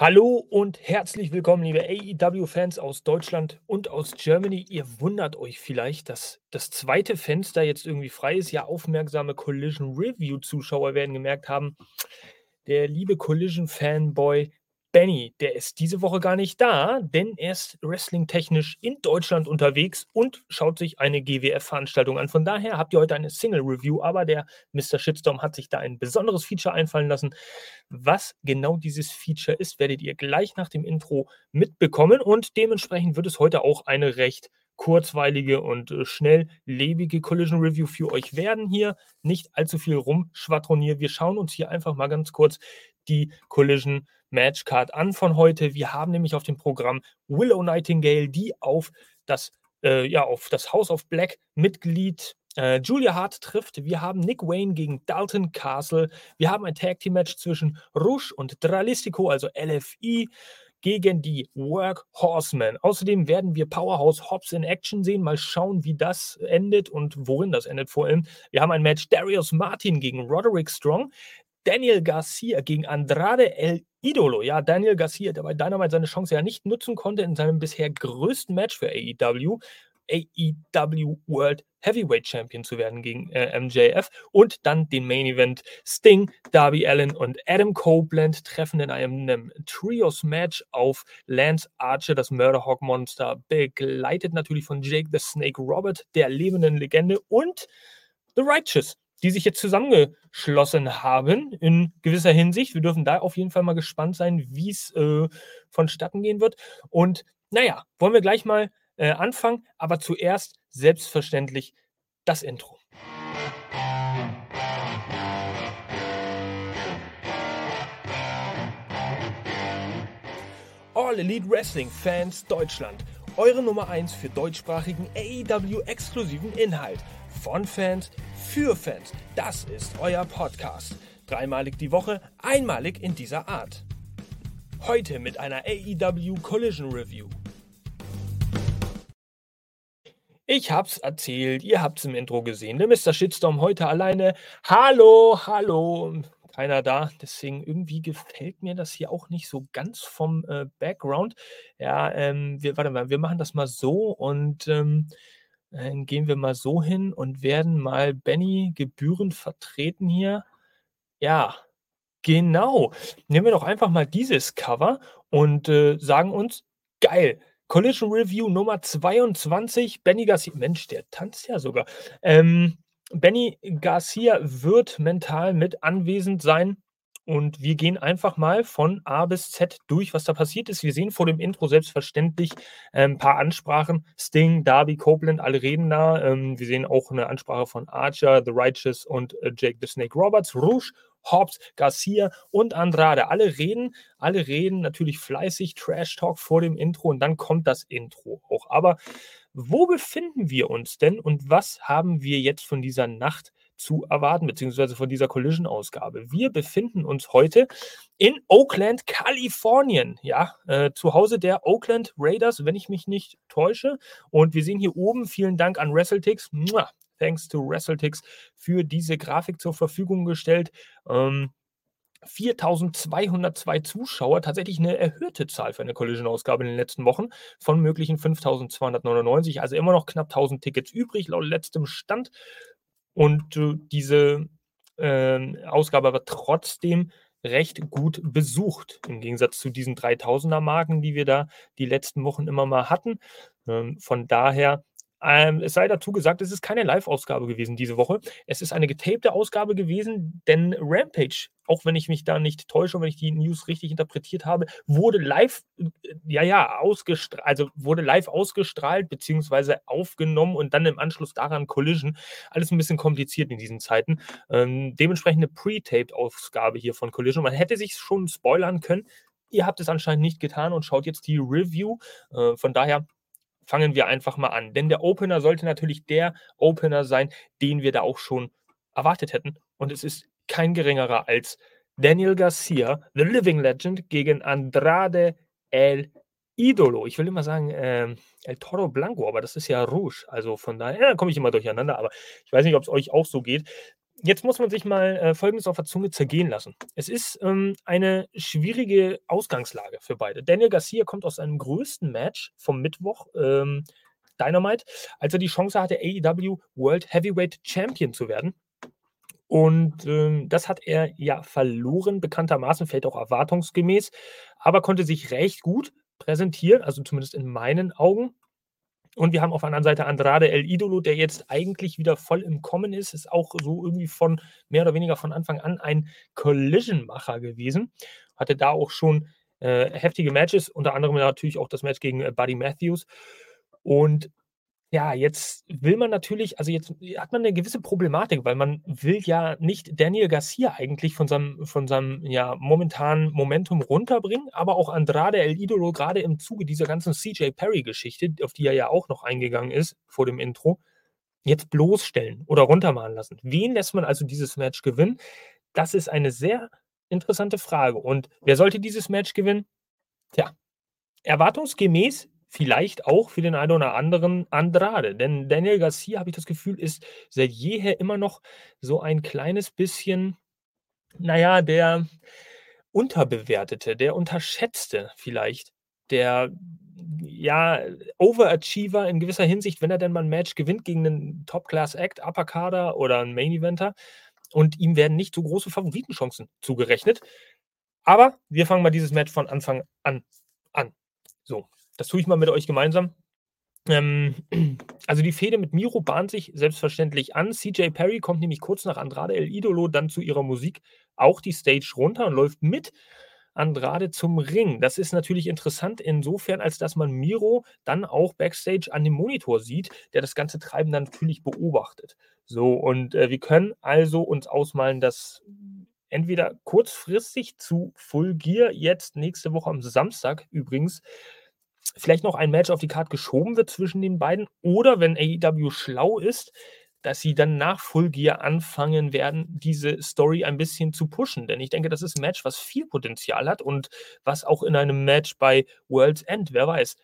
Hallo und herzlich willkommen, liebe AEW-Fans aus Deutschland und aus Germany. Ihr wundert euch vielleicht, dass das zweite Fenster jetzt irgendwie frei ist. Ja, aufmerksame Collision Review-Zuschauer werden gemerkt haben, der liebe Collision-Fanboy Benny, der ist diese Woche gar nicht da, denn er ist wrestling-technisch in Deutschland unterwegs und schaut sich eine GWF-Veranstaltung an. Von daher habt ihr heute eine Single-Review, aber der Mr. Shitstorm hat sich da ein besonderes Feature einfallen lassen. Was genau dieses Feature ist, werdet ihr gleich nach dem Intro mitbekommen und dementsprechend wird es heute auch eine recht kurzweilige und äh, schnelllebige Collision Review für euch werden hier. Nicht allzu viel rumschwadronieren. Wir schauen uns hier einfach mal ganz kurz die Collision Matchcard an von heute. Wir haben nämlich auf dem Programm Willow Nightingale, die auf das, äh, ja, auf das House of Black Mitglied äh, Julia Hart trifft. Wir haben Nick Wayne gegen Dalton Castle. Wir haben ein Tag Team Match zwischen Rush und Dralistico, also LFI gegen die Workhorsemen. Außerdem werden wir Powerhouse Hobbs in Action sehen. Mal schauen, wie das endet und worin das endet vor allem. Wir haben ein Match Darius Martin gegen Roderick Strong. Daniel Garcia gegen Andrade El Idolo. Ja, Daniel Garcia, der bei Dynamite seine Chance ja nicht nutzen konnte in seinem bisher größten Match für AEW. AEW World Heavyweight Champion zu werden gegen äh, MJF und dann den Main Event Sting, Darby Allen und Adam Copeland treffen in einem, einem Trios Match auf Lance Archer, das Murderhawk Monster, begleitet natürlich von Jake the Snake Robert, der lebenden Legende und The Righteous, die sich jetzt zusammengeschlossen haben in gewisser Hinsicht. Wir dürfen da auf jeden Fall mal gespannt sein, wie es äh, vonstatten gehen wird. Und naja, wollen wir gleich mal äh, anfangen, aber zuerst selbstverständlich das Intro. All Elite Wrestling Fans Deutschland, eure Nummer 1 für deutschsprachigen AEW-exklusiven Inhalt. Von Fans für Fans. Das ist euer Podcast. Dreimalig die Woche, einmalig in dieser Art. Heute mit einer AEW Collision Review. Ich hab's erzählt, ihr habt's im Intro gesehen. Der Mr. Shitstorm heute alleine. Hallo, hallo. Keiner da. Deswegen irgendwie gefällt mir das hier auch nicht so ganz vom äh, Background. Ja, ähm, wir, warte mal, wir machen das mal so und ähm, dann gehen wir mal so hin und werden mal Benny gebührend vertreten hier. Ja, genau. Nehmen wir doch einfach mal dieses Cover und äh, sagen uns, geil, Collision Review Nummer 22. Benny Garcia, Mensch, der tanzt ja sogar. Ähm, Benny Garcia wird mental mit anwesend sein. Und wir gehen einfach mal von A bis Z durch, was da passiert ist. Wir sehen vor dem Intro selbstverständlich ein paar Ansprachen. Sting, Darby, Copeland, alle reden da. Ähm, wir sehen auch eine Ansprache von Archer, The Righteous und äh, Jake the Snake Roberts, Rouge Hobbs, Garcia und Andrade. Alle reden, alle reden natürlich fleißig Trash Talk vor dem Intro und dann kommt das Intro auch. Aber wo befinden wir uns denn und was haben wir jetzt von dieser Nacht zu erwarten, beziehungsweise von dieser Collision-Ausgabe? Wir befinden uns heute in Oakland, Kalifornien, ja, äh, zu Hause der Oakland Raiders, wenn ich mich nicht täusche. Und wir sehen hier oben, vielen Dank an WrestleTix. Thanks to WrestleTix für diese Grafik zur Verfügung gestellt. Ähm, 4202 Zuschauer, tatsächlich eine erhöhte Zahl für eine Collision-Ausgabe in den letzten Wochen von möglichen 5299, also immer noch knapp 1000 Tickets übrig, laut letztem Stand. Und diese äh, Ausgabe war trotzdem recht gut besucht, im Gegensatz zu diesen 3000er Marken, die wir da die letzten Wochen immer mal hatten. Ähm, von daher ähm, es sei dazu gesagt, es ist keine Live-Ausgabe gewesen diese Woche. Es ist eine getapte Ausgabe gewesen, denn Rampage, auch wenn ich mich da nicht täusche und wenn ich die News richtig interpretiert habe, wurde live, äh, ja, ja, ausgestrahlt, also wurde live ausgestrahlt, beziehungsweise aufgenommen und dann im Anschluss daran Collision. Alles ein bisschen kompliziert in diesen Zeiten. Ähm, dementsprechend eine Pre-Taped-Ausgabe hier von Collision. Man hätte sich schon spoilern können. Ihr habt es anscheinend nicht getan und schaut jetzt die Review. Äh, von daher fangen wir einfach mal an. Denn der Opener sollte natürlich der Opener sein, den wir da auch schon erwartet hätten. Und es ist kein geringerer als Daniel Garcia, The Living Legend, gegen Andrade El Idolo. Ich will immer sagen äh, El Toro Blanco, aber das ist ja Rouge. Also von daher ja, komme ich immer durcheinander. Aber ich weiß nicht, ob es euch auch so geht. Jetzt muss man sich mal äh, Folgendes auf der Zunge zergehen lassen. Es ist ähm, eine schwierige Ausgangslage für beide. Daniel Garcia kommt aus seinem größten Match vom Mittwoch, ähm, Dynamite, als er die Chance hatte, AEW World Heavyweight Champion zu werden. Und ähm, das hat er ja verloren, bekanntermaßen, fällt auch erwartungsgemäß, aber konnte sich recht gut präsentieren, also zumindest in meinen Augen. Und wir haben auf der anderen Seite Andrade El Idolo, der jetzt eigentlich wieder voll im Kommen ist, ist auch so irgendwie von mehr oder weniger von Anfang an ein Collision-Macher gewesen. Hatte da auch schon äh, heftige Matches, unter anderem natürlich auch das Match gegen äh, Buddy Matthews. Und ja, jetzt will man natürlich, also jetzt hat man eine gewisse Problematik, weil man will ja nicht Daniel Garcia eigentlich von seinem, von seinem ja, momentanen Momentum runterbringen, aber auch Andrade El Idolo gerade im Zuge dieser ganzen CJ Perry-Geschichte, auf die er ja auch noch eingegangen ist vor dem Intro, jetzt bloßstellen oder runtermalen lassen. Wen lässt man also dieses Match gewinnen? Das ist eine sehr interessante Frage. Und wer sollte dieses Match gewinnen? Tja, erwartungsgemäß vielleicht auch für den einen oder anderen Andrade. Denn Daniel Garcia, habe ich das Gefühl, ist seit jeher immer noch so ein kleines bisschen, naja, der Unterbewertete, der Unterschätzte vielleicht, der ja, Overachiever in gewisser Hinsicht, wenn er denn mal ein Match gewinnt gegen einen Top-Class-Act, Upper Kader oder einen Main-Eventer und ihm werden nicht so große Favoritenchancen zugerechnet. Aber wir fangen mal dieses Match von Anfang an an. So, das tue ich mal mit euch gemeinsam. Ähm, also die Fehde mit Miro bahnt sich selbstverständlich an. CJ Perry kommt nämlich kurz nach Andrade El Idolo dann zu ihrer Musik auch die Stage runter und läuft mit Andrade zum Ring. Das ist natürlich interessant insofern, als dass man Miro dann auch backstage an dem Monitor sieht, der das ganze Treiben dann natürlich beobachtet. So, und äh, wir können also uns ausmalen, dass entweder kurzfristig zu Full Gear jetzt nächste Woche am Samstag übrigens vielleicht noch ein Match auf die Karte geschoben wird zwischen den beiden oder wenn AEW schlau ist, dass sie dann nach Full Gear anfangen werden, diese Story ein bisschen zu pushen. Denn ich denke, das ist ein Match, was viel Potenzial hat und was auch in einem Match bei World's End, wer weiß,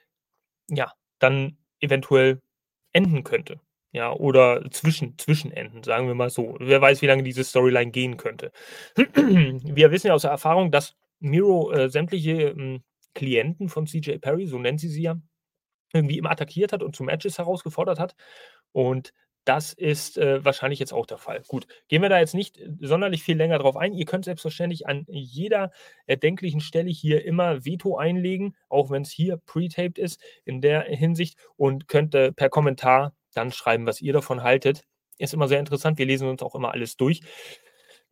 ja, dann eventuell enden könnte. Ja, oder zwischen, Zwischenenden, sagen wir mal so. Wer weiß, wie lange diese Storyline gehen könnte. Wir wissen ja aus der Erfahrung, dass Miro äh, sämtliche äh, Klienten von CJ Perry, so nennt sie sie ja, irgendwie immer attackiert hat und zu Matches herausgefordert hat. Und das ist äh, wahrscheinlich jetzt auch der Fall. Gut, gehen wir da jetzt nicht äh, sonderlich viel länger drauf ein. Ihr könnt selbstverständlich an jeder erdenklichen Stelle hier immer Veto einlegen, auch wenn es hier pre-taped ist in der Hinsicht und könnt äh, per Kommentar dann schreiben, was ihr davon haltet. Ist immer sehr interessant. Wir lesen uns auch immer alles durch.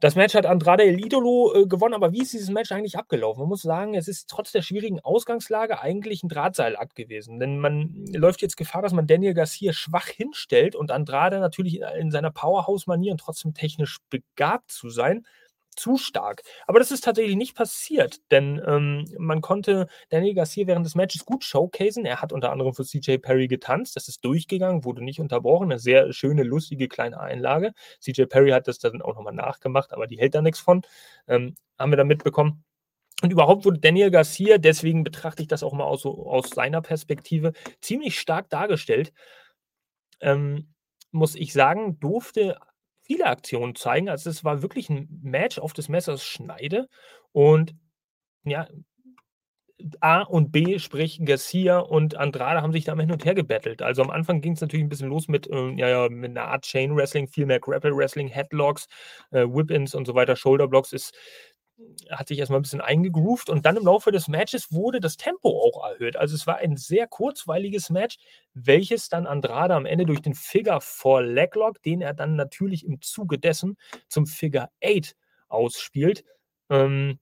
Das Match hat Andrade El äh, gewonnen, aber wie ist dieses Match eigentlich abgelaufen? Man muss sagen, es ist trotz der schwierigen Ausgangslage eigentlich ein Drahtseilakt gewesen. Denn man läuft jetzt Gefahr, dass man Daniel Garcia schwach hinstellt und Andrade natürlich in seiner Powerhouse-Manier und trotzdem technisch begabt zu sein, zu stark. Aber das ist tatsächlich nicht passiert, denn ähm, man konnte Daniel Garcia während des Matches gut showcasen. Er hat unter anderem für CJ Perry getanzt. Das ist durchgegangen, wurde nicht unterbrochen. Eine sehr schöne, lustige kleine Einlage. CJ Perry hat das dann auch nochmal nachgemacht, aber die hält da nichts von. Ähm, haben wir da mitbekommen. Und überhaupt wurde Daniel Garcia, deswegen betrachte ich das auch mal aus, aus seiner Perspektive, ziemlich stark dargestellt. Ähm, muss ich sagen, durfte viele Aktionen zeigen. Also es war wirklich ein Match auf des Messers Schneide und ja, A und B, sprich Garcia und Andrade haben sich da hin und her gebettelt. Also am Anfang ging es natürlich ein bisschen los mit, äh, ja, ja, mit einer Art Chain Wrestling, viel mehr Grapple Wrestling, Headlocks, äh, Whip-Ins und so weiter, Shoulderblocks ist hat sich erstmal ein bisschen eingegroovt und dann im Laufe des Matches wurde das Tempo auch erhöht. Also es war ein sehr kurzweiliges Match, welches dann Andrade am Ende durch den Figure 4 Leglock, den er dann natürlich im Zuge dessen zum Figure 8 ausspielt, ähm,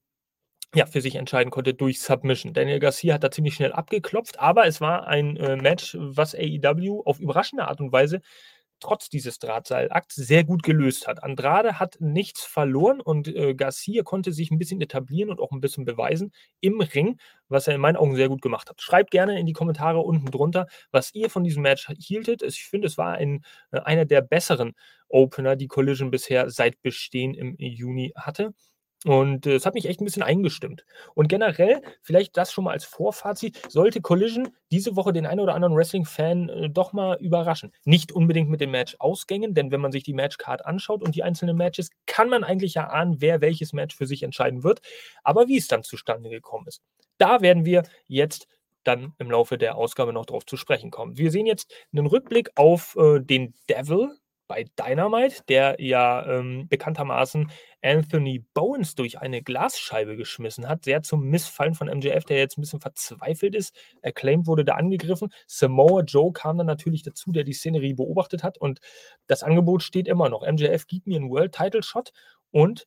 ja, für sich entscheiden konnte durch Submission. Daniel Garcia hat da ziemlich schnell abgeklopft, aber es war ein äh, Match, was AEW auf überraschende Art und Weise trotz dieses Drahtseilakts sehr gut gelöst hat. Andrade hat nichts verloren und äh, Garcia konnte sich ein bisschen etablieren und auch ein bisschen beweisen im Ring, was er in meinen Augen sehr gut gemacht hat. Schreibt gerne in die Kommentare unten drunter, was ihr von diesem Match hieltet. Ich finde, es war ein, äh, einer der besseren Opener, die Collision bisher seit Bestehen im Juni hatte. Und äh, es hat mich echt ein bisschen eingestimmt. Und generell, vielleicht das schon mal als Vorfazit, sollte Collision diese Woche den einen oder anderen Wrestling-Fan äh, doch mal überraschen. Nicht unbedingt mit den Match-Ausgängen, denn wenn man sich die Matchcard anschaut und die einzelnen Matches, kann man eigentlich ja ahnen, wer welches Match für sich entscheiden wird. Aber wie es dann zustande gekommen ist, da werden wir jetzt dann im Laufe der Ausgabe noch drauf zu sprechen kommen. Wir sehen jetzt einen Rückblick auf äh, den Devil, bei Dynamite, der ja ähm, bekanntermaßen Anthony Bowens durch eine Glasscheibe geschmissen hat. Sehr zum Missfallen von MJF, der jetzt ein bisschen verzweifelt ist. Acclaimed wurde da angegriffen. Samoa Joe kam dann natürlich dazu, der die Szenerie beobachtet hat. Und das Angebot steht immer noch. MJF gibt mir einen World Title Shot und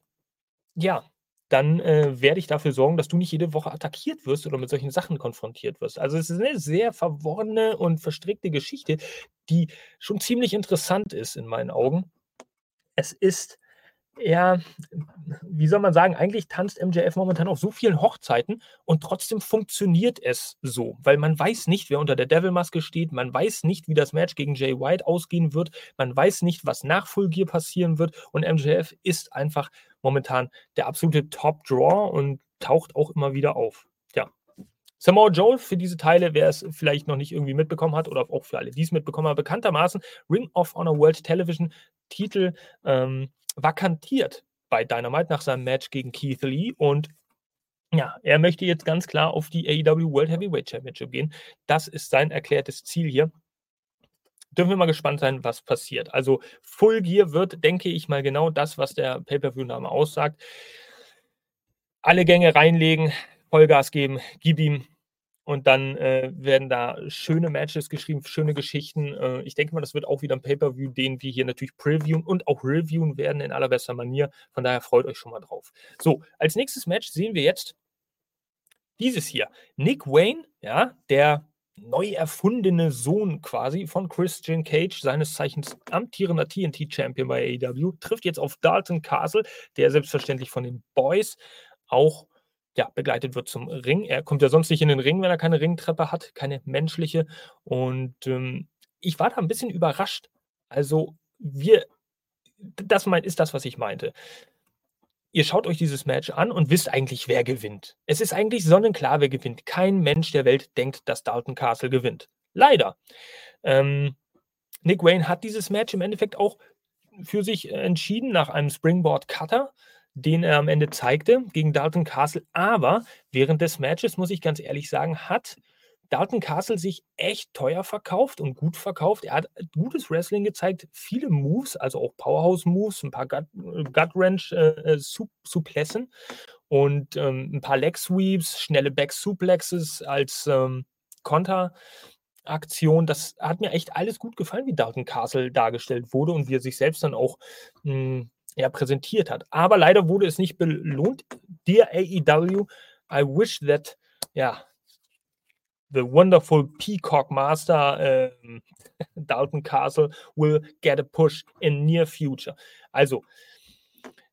ja, dann äh, werde ich dafür sorgen, dass du nicht jede Woche attackiert wirst oder mit solchen Sachen konfrontiert wirst. Also es ist eine sehr verworrene und verstrickte Geschichte, die schon ziemlich interessant ist in meinen Augen. Es ist ja, wie soll man sagen, eigentlich tanzt MJF momentan auf so vielen Hochzeiten und trotzdem funktioniert es so, weil man weiß nicht, wer unter der Devil-Maske steht, man weiß nicht, wie das Match gegen Jay White ausgehen wird, man weiß nicht, was nach Full Gear passieren wird und MJF ist einfach momentan der absolute Top-Draw und taucht auch immer wieder auf. Ja. Samoa Joe für diese Teile, wer es vielleicht noch nicht irgendwie mitbekommen hat oder auch für alle, die es mitbekommen haben, bekanntermaßen Ring of Honor World Television Titel ähm, vakantiert bei Dynamite nach seinem Match gegen Keith Lee und ja, er möchte jetzt ganz klar auf die AEW World Heavyweight Championship gehen. Das ist sein erklärtes Ziel hier. Dürfen wir mal gespannt sein, was passiert. Also Full Gear wird, denke ich mal, genau das, was der Pay-Per-View-Name aussagt. Alle Gänge reinlegen, Vollgas geben, gib ihm. Und dann äh, werden da schöne Matches geschrieben, schöne Geschichten. Äh, ich denke mal, das wird auch wieder ein Pay-Per-View, den wir hier natürlich previewen und auch reviewen werden in allerbester Manier. Von daher freut euch schon mal drauf. So, als nächstes Match sehen wir jetzt dieses hier. Nick Wayne, ja, der neu erfundene Sohn quasi von Christian Cage, seines Zeichens amtierender TNT-Champion bei AEW, trifft jetzt auf Dalton Castle, der selbstverständlich von den Boys auch ja, begleitet wird zum Ring. Er kommt ja sonst nicht in den Ring, wenn er keine Ringtreppe hat, keine menschliche. Und ähm, ich war da ein bisschen überrascht. Also, wir, das mein, ist das, was ich meinte. Ihr schaut euch dieses Match an und wisst eigentlich, wer gewinnt. Es ist eigentlich sonnenklar, wer gewinnt. Kein Mensch der Welt denkt, dass Dalton Castle gewinnt. Leider. Ähm, Nick Wayne hat dieses Match im Endeffekt auch für sich entschieden nach einem Springboard Cutter den er am Ende zeigte gegen Dalton Castle. Aber während des Matches, muss ich ganz ehrlich sagen, hat Dalton Castle sich echt teuer verkauft und gut verkauft. Er hat gutes Wrestling gezeigt, viele Moves, also auch Powerhouse-Moves, ein paar Gut-Wrench-Suplessen äh, und ähm, ein paar Leg-Sweeps, schnelle Back-Suplexes als ähm, Konteraktion. Das hat mir echt alles gut gefallen, wie Dalton Castle dargestellt wurde und wie er sich selbst dann auch mh, ja, präsentiert hat. Aber leider wurde es nicht belohnt. Dear AEW, I wish that, ja, the wonderful Peacock Master äh, Dalton Castle will get a push in near future. Also,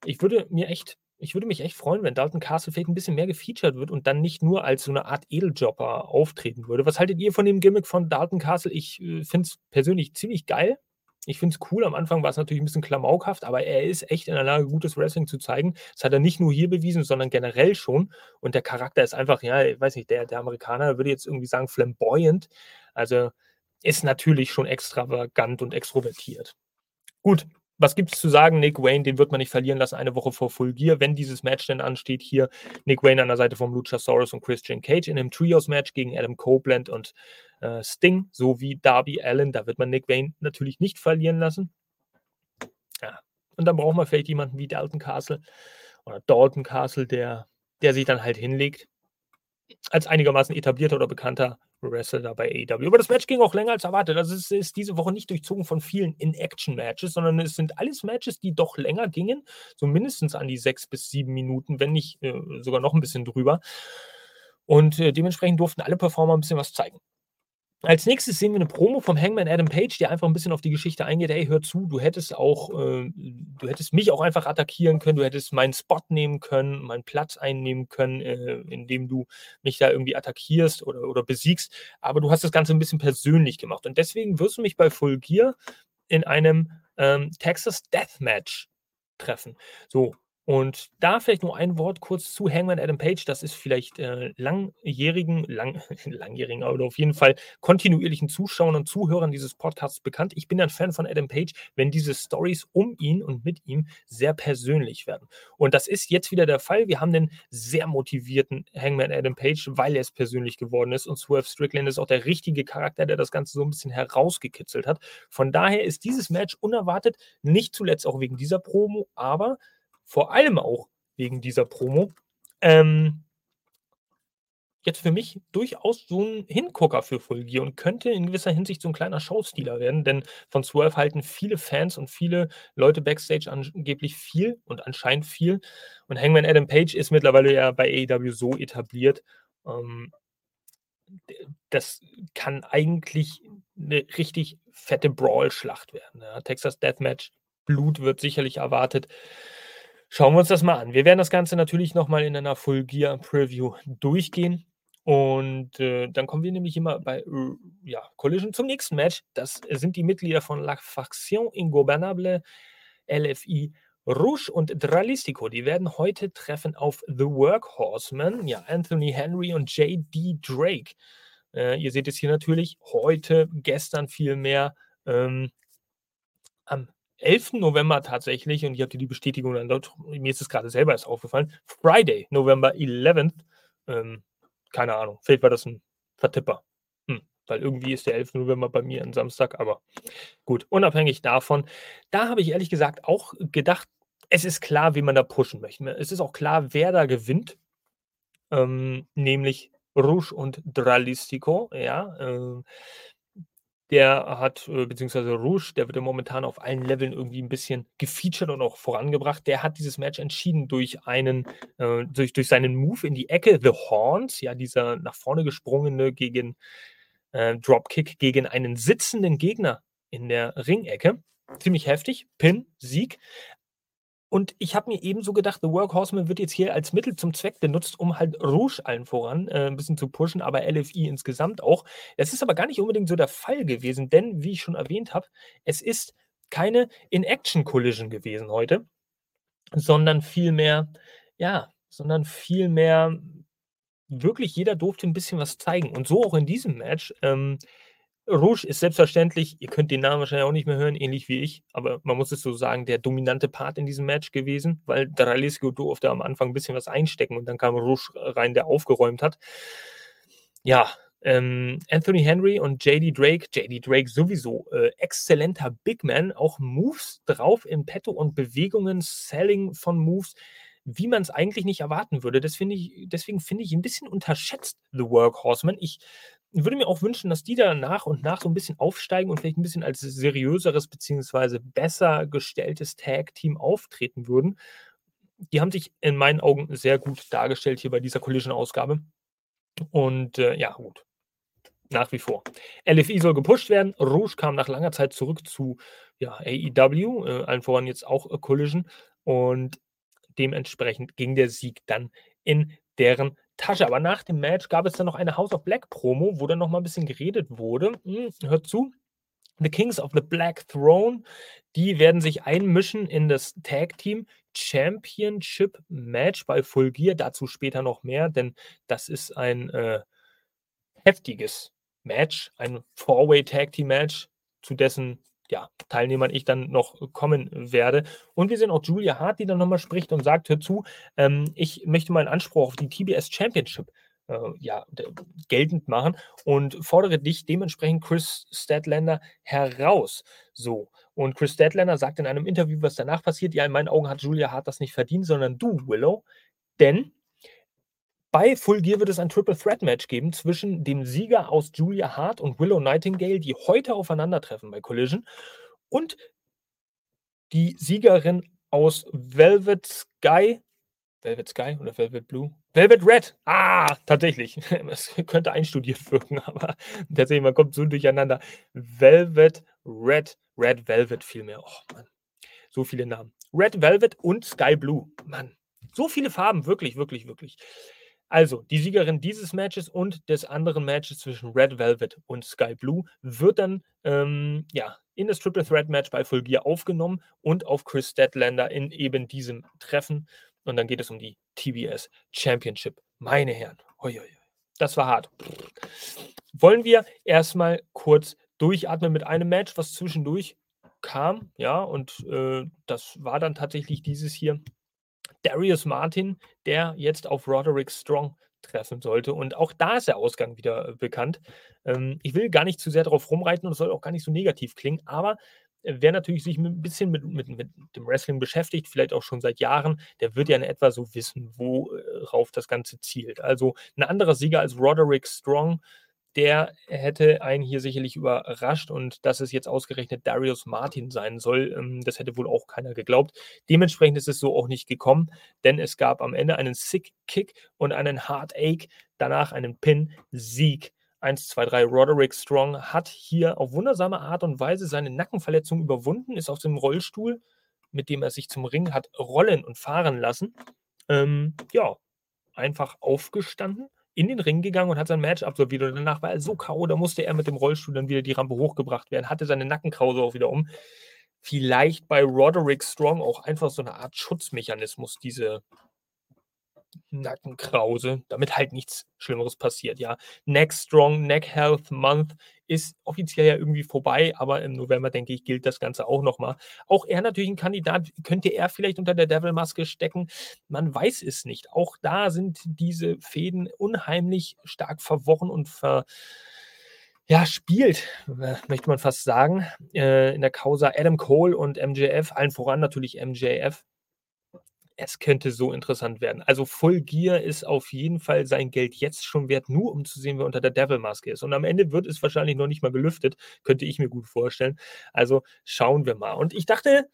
ich würde mir echt, ich würde mich echt freuen, wenn Dalton Castle vielleicht ein bisschen mehr gefeatured wird und dann nicht nur als so eine Art Edeljobber auftreten würde. Was haltet ihr von dem Gimmick von Dalton Castle? Ich äh, finde es persönlich ziemlich geil. Ich finde es cool. Am Anfang war es natürlich ein bisschen klamaukhaft, aber er ist echt in der Lage, gutes Wrestling zu zeigen. Das hat er nicht nur hier bewiesen, sondern generell schon. Und der Charakter ist einfach, ja, ich weiß nicht, der, der Amerikaner würde jetzt irgendwie sagen flamboyant. Also ist natürlich schon extravagant und extrovertiert. Gut, was gibt es zu sagen? Nick Wayne, den wird man nicht verlieren lassen, eine Woche vor Full Gear, wenn dieses Match denn ansteht. Hier Nick Wayne an der Seite von Luchasaurus und Christian Cage in einem Trios-Match gegen Adam Copeland und äh, Sting sowie Darby Allen. Da wird man Nick Wayne natürlich nicht verlieren lassen. Ja. Und dann braucht man vielleicht jemanden wie Dalton Castle oder Dalton Castle, der, der sich dann halt hinlegt als einigermaßen etablierter oder bekannter Wrestler da bei AEW. Aber das Match ging auch länger als erwartet. Also es ist diese Woche nicht durchzogen von vielen In-Action-Matches, sondern es sind alles Matches, die doch länger gingen, so mindestens an die sechs bis sieben Minuten, wenn nicht äh, sogar noch ein bisschen drüber. Und äh, dementsprechend durften alle Performer ein bisschen was zeigen. Als nächstes sehen wir eine Promo vom Hangman Adam Page, der einfach ein bisschen auf die Geschichte eingeht. Hey, hör zu, du hättest auch, äh, du hättest mich auch einfach attackieren können, du hättest meinen Spot nehmen können, meinen Platz einnehmen können, äh, indem du mich da irgendwie attackierst oder, oder besiegst. Aber du hast das Ganze ein bisschen persönlich gemacht. Und deswegen wirst du mich bei Full Gear in einem ähm, Texas Deathmatch treffen. So, Und da vielleicht nur ein Wort kurz zu Hangman Adam Page. Das ist vielleicht äh, langjährigen, lang, langjährigen, oder auf jeden Fall kontinuierlichen Zuschauern und Zuhörern dieses Podcasts bekannt. Ich bin ein Fan von Adam Page, wenn diese Stories um ihn und mit ihm sehr persönlich werden. Und das ist jetzt wieder der Fall. Wir haben den sehr motivierten Hangman Adam Page, weil er es persönlich geworden ist. Und Swerve Strickland ist auch der richtige Charakter, der das Ganze so ein bisschen herausgekitzelt hat. Von daher ist dieses Match unerwartet, nicht zuletzt auch wegen dieser Promo, aber vor allem auch wegen dieser Promo, ähm, jetzt für mich durchaus so ein Hingucker für Full Gear und könnte in gewisser Hinsicht so ein kleiner Showstealer werden, denn von Swerve halten viele Fans und viele Leute Backstage angeblich viel und anscheinend viel. Und Hangman Adam Page ist mittlerweile ja bei AEW so etabliert, ähm, das kann eigentlich eine richtig fette Brawl-Schlacht werden. Ja. Texas Deathmatch, Blut wird sicherlich erwartet. Schauen wir uns das mal an. Wir werden das Ganze natürlich nochmal in einer Full Gear Preview durchgehen. Und äh, dann kommen wir nämlich immer bei äh, ja, Collision zum nächsten Match. Das sind die Mitglieder von La Faction Ingobernable, LFI Rouge und Dralistico. Die werden heute treffen auf The Workhorsemen, ja, Anthony Henry und J.D. Drake. Äh, ihr seht es hier natürlich heute, gestern vielmehr. Ähm, am 11. November tatsächlich, und ich habe die Bestätigung dann dort, mir ist es gerade selber erst aufgefallen, Friday, November 11th, ähm, keine Ahnung, vielleicht war das ein Vertipper. Hm, weil irgendwie ist der 11. November bei mir ein Samstag, aber gut, unabhängig davon, da habe ich ehrlich gesagt auch gedacht, es ist klar, wie man da pushen möchte. Es ist auch klar, wer da gewinnt, ähm, nämlich Rouge und Dralistico, ja, äh, der hat, äh, beziehungsweise Rouge, der wird ja momentan auf allen Leveln irgendwie ein bisschen gefeatured und auch vorangebracht. Der hat dieses Match entschieden durch einen, äh, durch, durch seinen Move in die Ecke, The Horns, ja, dieser nach vorne gesprungene gegen äh, Dropkick gegen einen sitzenden Gegner in der Ringecke. Ziemlich heftig. Pin, Sieg. Und ich habe mir ebenso gedacht, The Workhorseman wird jetzt hier als Mittel zum Zweck benutzt, um halt Rouge allen voran äh, ein bisschen zu pushen, aber LFI insgesamt auch. Das ist aber gar nicht unbedingt so der Fall gewesen, denn wie ich schon erwähnt habe, es ist keine In-Action-Collision gewesen heute, sondern vielmehr, ja, sondern vielmehr wirklich jeder durfte ein bisschen was zeigen. Und so auch in diesem Match. Ähm, Rouge ist selbstverständlich, ihr könnt den Namen wahrscheinlich auch nicht mehr hören, ähnlich wie ich, aber man muss es so sagen, der dominante Part in diesem Match gewesen, weil Dralisco durfte am Anfang ein bisschen was einstecken und dann kam Rouge rein, der aufgeräumt hat. Ja, ähm, Anthony Henry und JD Drake, JD Drake sowieso äh, exzellenter Big Man, auch Moves drauf im Petto und Bewegungen, Selling von Moves, wie man es eigentlich nicht erwarten würde. Das find ich, deswegen finde ich ein bisschen unterschätzt, The Workhorseman. Ich würde mir auch wünschen, dass die da nach und nach so ein bisschen aufsteigen und vielleicht ein bisschen als seriöseres beziehungsweise besser gestelltes Tag-Team auftreten würden. Die haben sich in meinen Augen sehr gut dargestellt hier bei dieser Collision-Ausgabe. Und äh, ja, gut. Nach wie vor. LFI soll gepusht werden. Rouge kam nach langer Zeit zurück zu ja, AEW, äh, allen voran jetzt auch äh, Collision. Und dementsprechend ging der Sieg dann in deren Tasche. Aber nach dem Match gab es dann noch eine House of Black Promo, wo dann noch mal ein bisschen geredet wurde. Hm, hört zu. The Kings of the Black Throne, die werden sich einmischen in das Tag Team Championship Match bei Full Gear. Dazu später noch mehr, denn das ist ein äh, heftiges Match, ein Four-Way Tag Team Match, zu dessen ja, Teilnehmern ich dann noch kommen werde. Und wir sehen auch Julia Hart, die dann nochmal spricht und sagt, hör zu, ähm, ich möchte meinen Anspruch auf die TBS Championship äh, ja, geltend machen und fordere dich dementsprechend Chris Statlander heraus. So. Und Chris Statlander sagt in einem Interview, was danach passiert, ja, in meinen Augen hat Julia Hart das nicht verdient, sondern du, Willow. Denn bei Full Gear wird es ein Triple Threat Match geben zwischen dem Sieger aus Julia Hart und Willow Nightingale, die heute aufeinandertreffen bei Collision, und die Siegerin aus Velvet Sky. Velvet Sky oder Velvet Blue? Velvet Red. Ah, tatsächlich. Es könnte einstudiert wirken, aber tatsächlich, man kommt so durcheinander. Velvet Red. Red Velvet vielmehr. Oh Mann. So viele Namen. Red Velvet und Sky Blue. Mann. So viele Farben. Wirklich, wirklich, wirklich. Also, die Siegerin dieses Matches und des anderen Matches zwischen Red Velvet und Sky Blue wird dann ähm, ja, in das Triple Threat Match bei Full Gear aufgenommen und auf Chris Statlander in eben diesem Treffen. Und dann geht es um die TBS Championship. Meine Herren, hoi, das war hart. Wollen wir erstmal kurz durchatmen mit einem Match, was zwischendurch kam, ja, und äh, das war dann tatsächlich dieses hier. Darius Martin, der jetzt auf Roderick Strong treffen sollte. Und auch da ist der Ausgang wieder äh, bekannt. Ähm, ich will gar nicht zu sehr darauf rumreiten und es soll auch gar nicht so negativ klingen, aber äh, wer natürlich sich ein bisschen mit, mit, mit dem Wrestling beschäftigt, vielleicht auch schon seit Jahren, der wird ja in etwa so wissen, worauf das Ganze zielt. Also ein anderer Sieger als Roderick Strong der hätte einen hier sicherlich überrascht und dass es jetzt ausgerechnet Darius Martin sein soll, ähm, das hätte wohl auch keiner geglaubt. Dementsprechend ist es so auch nicht gekommen, denn es gab am Ende einen Sick Kick und einen Hard Ache, danach einen Pin Sieg. 1, 2, 3. Roderick Strong hat hier auf wundersame Art und Weise seine Nackenverletzung überwunden, ist aus dem Rollstuhl, mit dem er sich zum Ring hat rollen und fahren lassen. Ähm, ja, einfach aufgestanden in den Ring gegangen und hat sein Match absolviert. Und danach war er so K.O., da musste er mit dem Rollstuhl dann wieder die Rampe hochgebracht werden, hatte seine Nackenkrause auch wieder um. Vielleicht bei Roderick Strong auch einfach so eine Art Schutzmechanismus, diese Nackenkrause, damit halt nichts Schlimmeres passiert. Ja, Neck Strong, Neck Health Month ist offiziell ja irgendwie vorbei, aber im November, denke ich, gilt das Ganze auch nochmal. Auch er natürlich ein Kandidat, könnte er vielleicht unter der Devil-Maske stecken? Man weiß es nicht. Auch da sind diese Fäden unheimlich stark verworren und ver ja, spielt, äh, möchte man fast sagen, äh, in der Causa Adam Cole und MJF, allen voran natürlich MJF es könnte so interessant werden. Also Full Gear ist auf jeden Fall sein Geld jetzt schon wert, nur um zu sehen, wer unter der Devil-Maske ist. Und am Ende wird es wahrscheinlich noch nicht mal gelüftet, könnte ich mir gut vorstellen. Also schauen wir mal. Und ich dachte,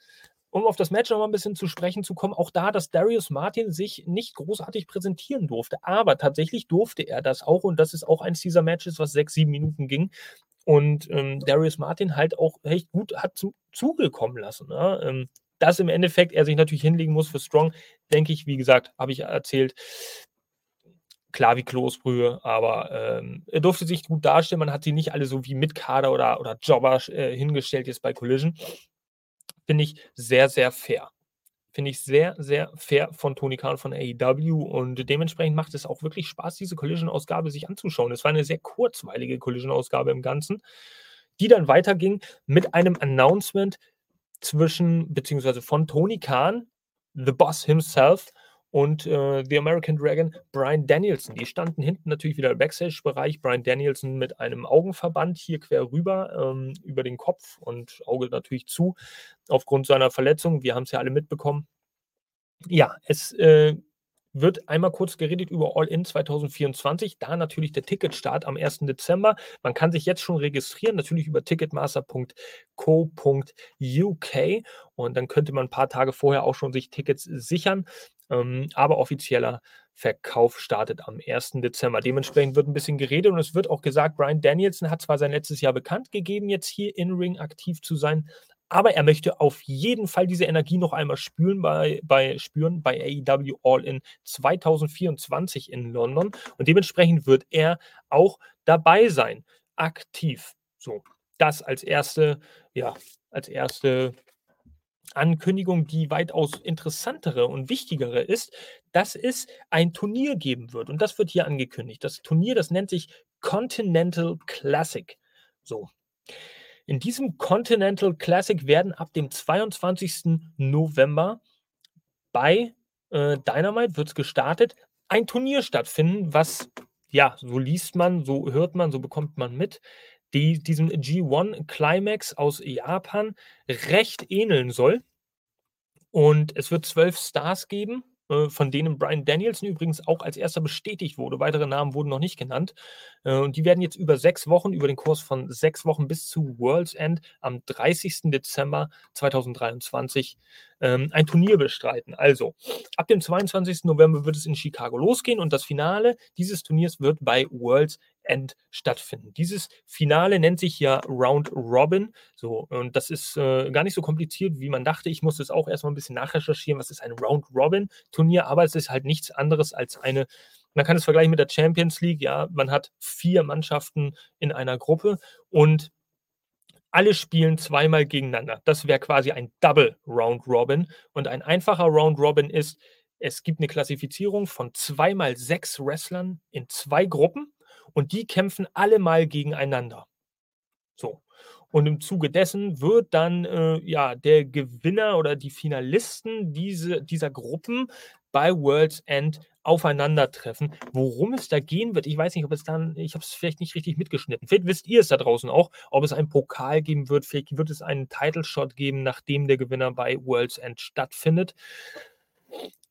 um auf das Match noch mal ein bisschen zu sprechen zu kommen, auch da, dass Darius Martin sich nicht großartig präsentieren durfte. Aber tatsächlich durfte er das auch. Und das ist auch eins dieser Matches, was sechs, sieben Minuten ging. Und ähm, Darius Martin halt auch echt gut hat zu, zugekommen lassen. Ne? Ähm, dass im Endeffekt er sich natürlich hinlegen muss für Strong, denke ich, wie gesagt, habe ich erzählt. Klar wie Kloßbrühe, aber ähm, er durfte sich gut darstellen. Man hat sie nicht alle so wie Mitkader oder, oder Jobber äh, hingestellt jetzt bei Collision. Finde ich sehr, sehr fair. Finde ich sehr, sehr fair von Tony Khan von AEW und dementsprechend macht es auch wirklich Spaß, diese Collision-Ausgabe sich anzuschauen. Es war eine sehr kurzweilige Collision-Ausgabe im Ganzen, die dann weiterging mit einem Announcement, zwischen, beziehungsweise von Tony Khan, The Boss himself, und äh, The American Dragon, Brian Danielson. Die standen hinten natürlich wieder im Backstage-Bereich. Brian Danielson mit einem Augenverband hier quer rüber, ähm, über den Kopf und Auge natürlich zu, aufgrund seiner Verletzung. Wir haben es ja alle mitbekommen. Ja, es äh, wird einmal kurz geredet über All-In 2024. Da natürlich der Ticketstart am 1. Dezember. Man kann sich jetzt schon registrieren, natürlich über ticketmaster.co.uk und dann könnte man ein paar Tage vorher auch schon sich Tickets sichern. Ähm, aber offizieller Verkauf startet am 1. Dezember. Dementsprechend wird ein bisschen geredet und es wird auch gesagt, Brian Danielson hat zwar sein letztes Jahr bekannt gegeben, jetzt hier in Ring aktiv zu sein, aber er möchte auf jeden Fall diese Energie noch einmal spüren bei, bei, spüren bei AEW All In 2024 in London. Und dementsprechend wird er auch dabei sein, aktiv. So, das als erste, ja, als erste Ankündigung, die weitaus interessantere und wichtigere ist, dass es ein Turnier geben wird. Und das wird hier angekündigt. Das Turnier, das nennt sich Continental Classic. So. In diesem Continental Classic werden ab dem 22. November bei äh, Dynamite wird es gestartet, ein Turnier stattfinden, was, ja, so liest man, so hört man, so bekommt man mit, die diesem G1 Climax aus Japan recht ähneln soll. Und es wird zwölf Stars geben von denen Brian Danielson übrigens auch als erster bestätigt wurde. Weitere Namen wurden noch nicht genannt. Äh, und die werden jetzt über sechs Wochen, über den Kurs von sechs Wochen bis zu World's End am 30. Dezember 2023 ähm, ein Turnier bestreiten. Also, ab dem 22. November wird es in Chicago losgehen und das Finale dieses Turniers wird bei World's End stattfinden. Dieses Finale nennt sich ja Round Robin. So, und das ist äh, gar nicht so kompliziert, wie man dachte. Ich musste es auch erstmal ein bisschen nachrecherchieren, was ist ein Round Robin Turnier, aber es ist halt nichts anderes als eine man kann es vergleichen mit der Champions League, ja, man hat vier Mannschaften in einer Gruppe und alle spielen zweimal gegeneinander. Das wäre quasi ein Double Round Robin. Und ein einfacher Round Robin ist, es gibt eine Klassifizierung von zweimal sechs Wrestlern in zwei Gruppen und die kämpfen alle mal gegeneinander. So. Und im Zuge dessen wird dann äh, ja der Gewinner oder die Finalisten diese, dieser Gruppen bei World's End aufeinandertreffen. Worum es da gehen wird, ich weiß nicht, ob es dann, ich habe es vielleicht nicht richtig mitgeschnitten. Vielleicht wisst ihr es da draußen auch, ob es einen Pokal geben wird, vielleicht wird es einen Title Shot geben, nachdem der Gewinner bei World's End stattfindet.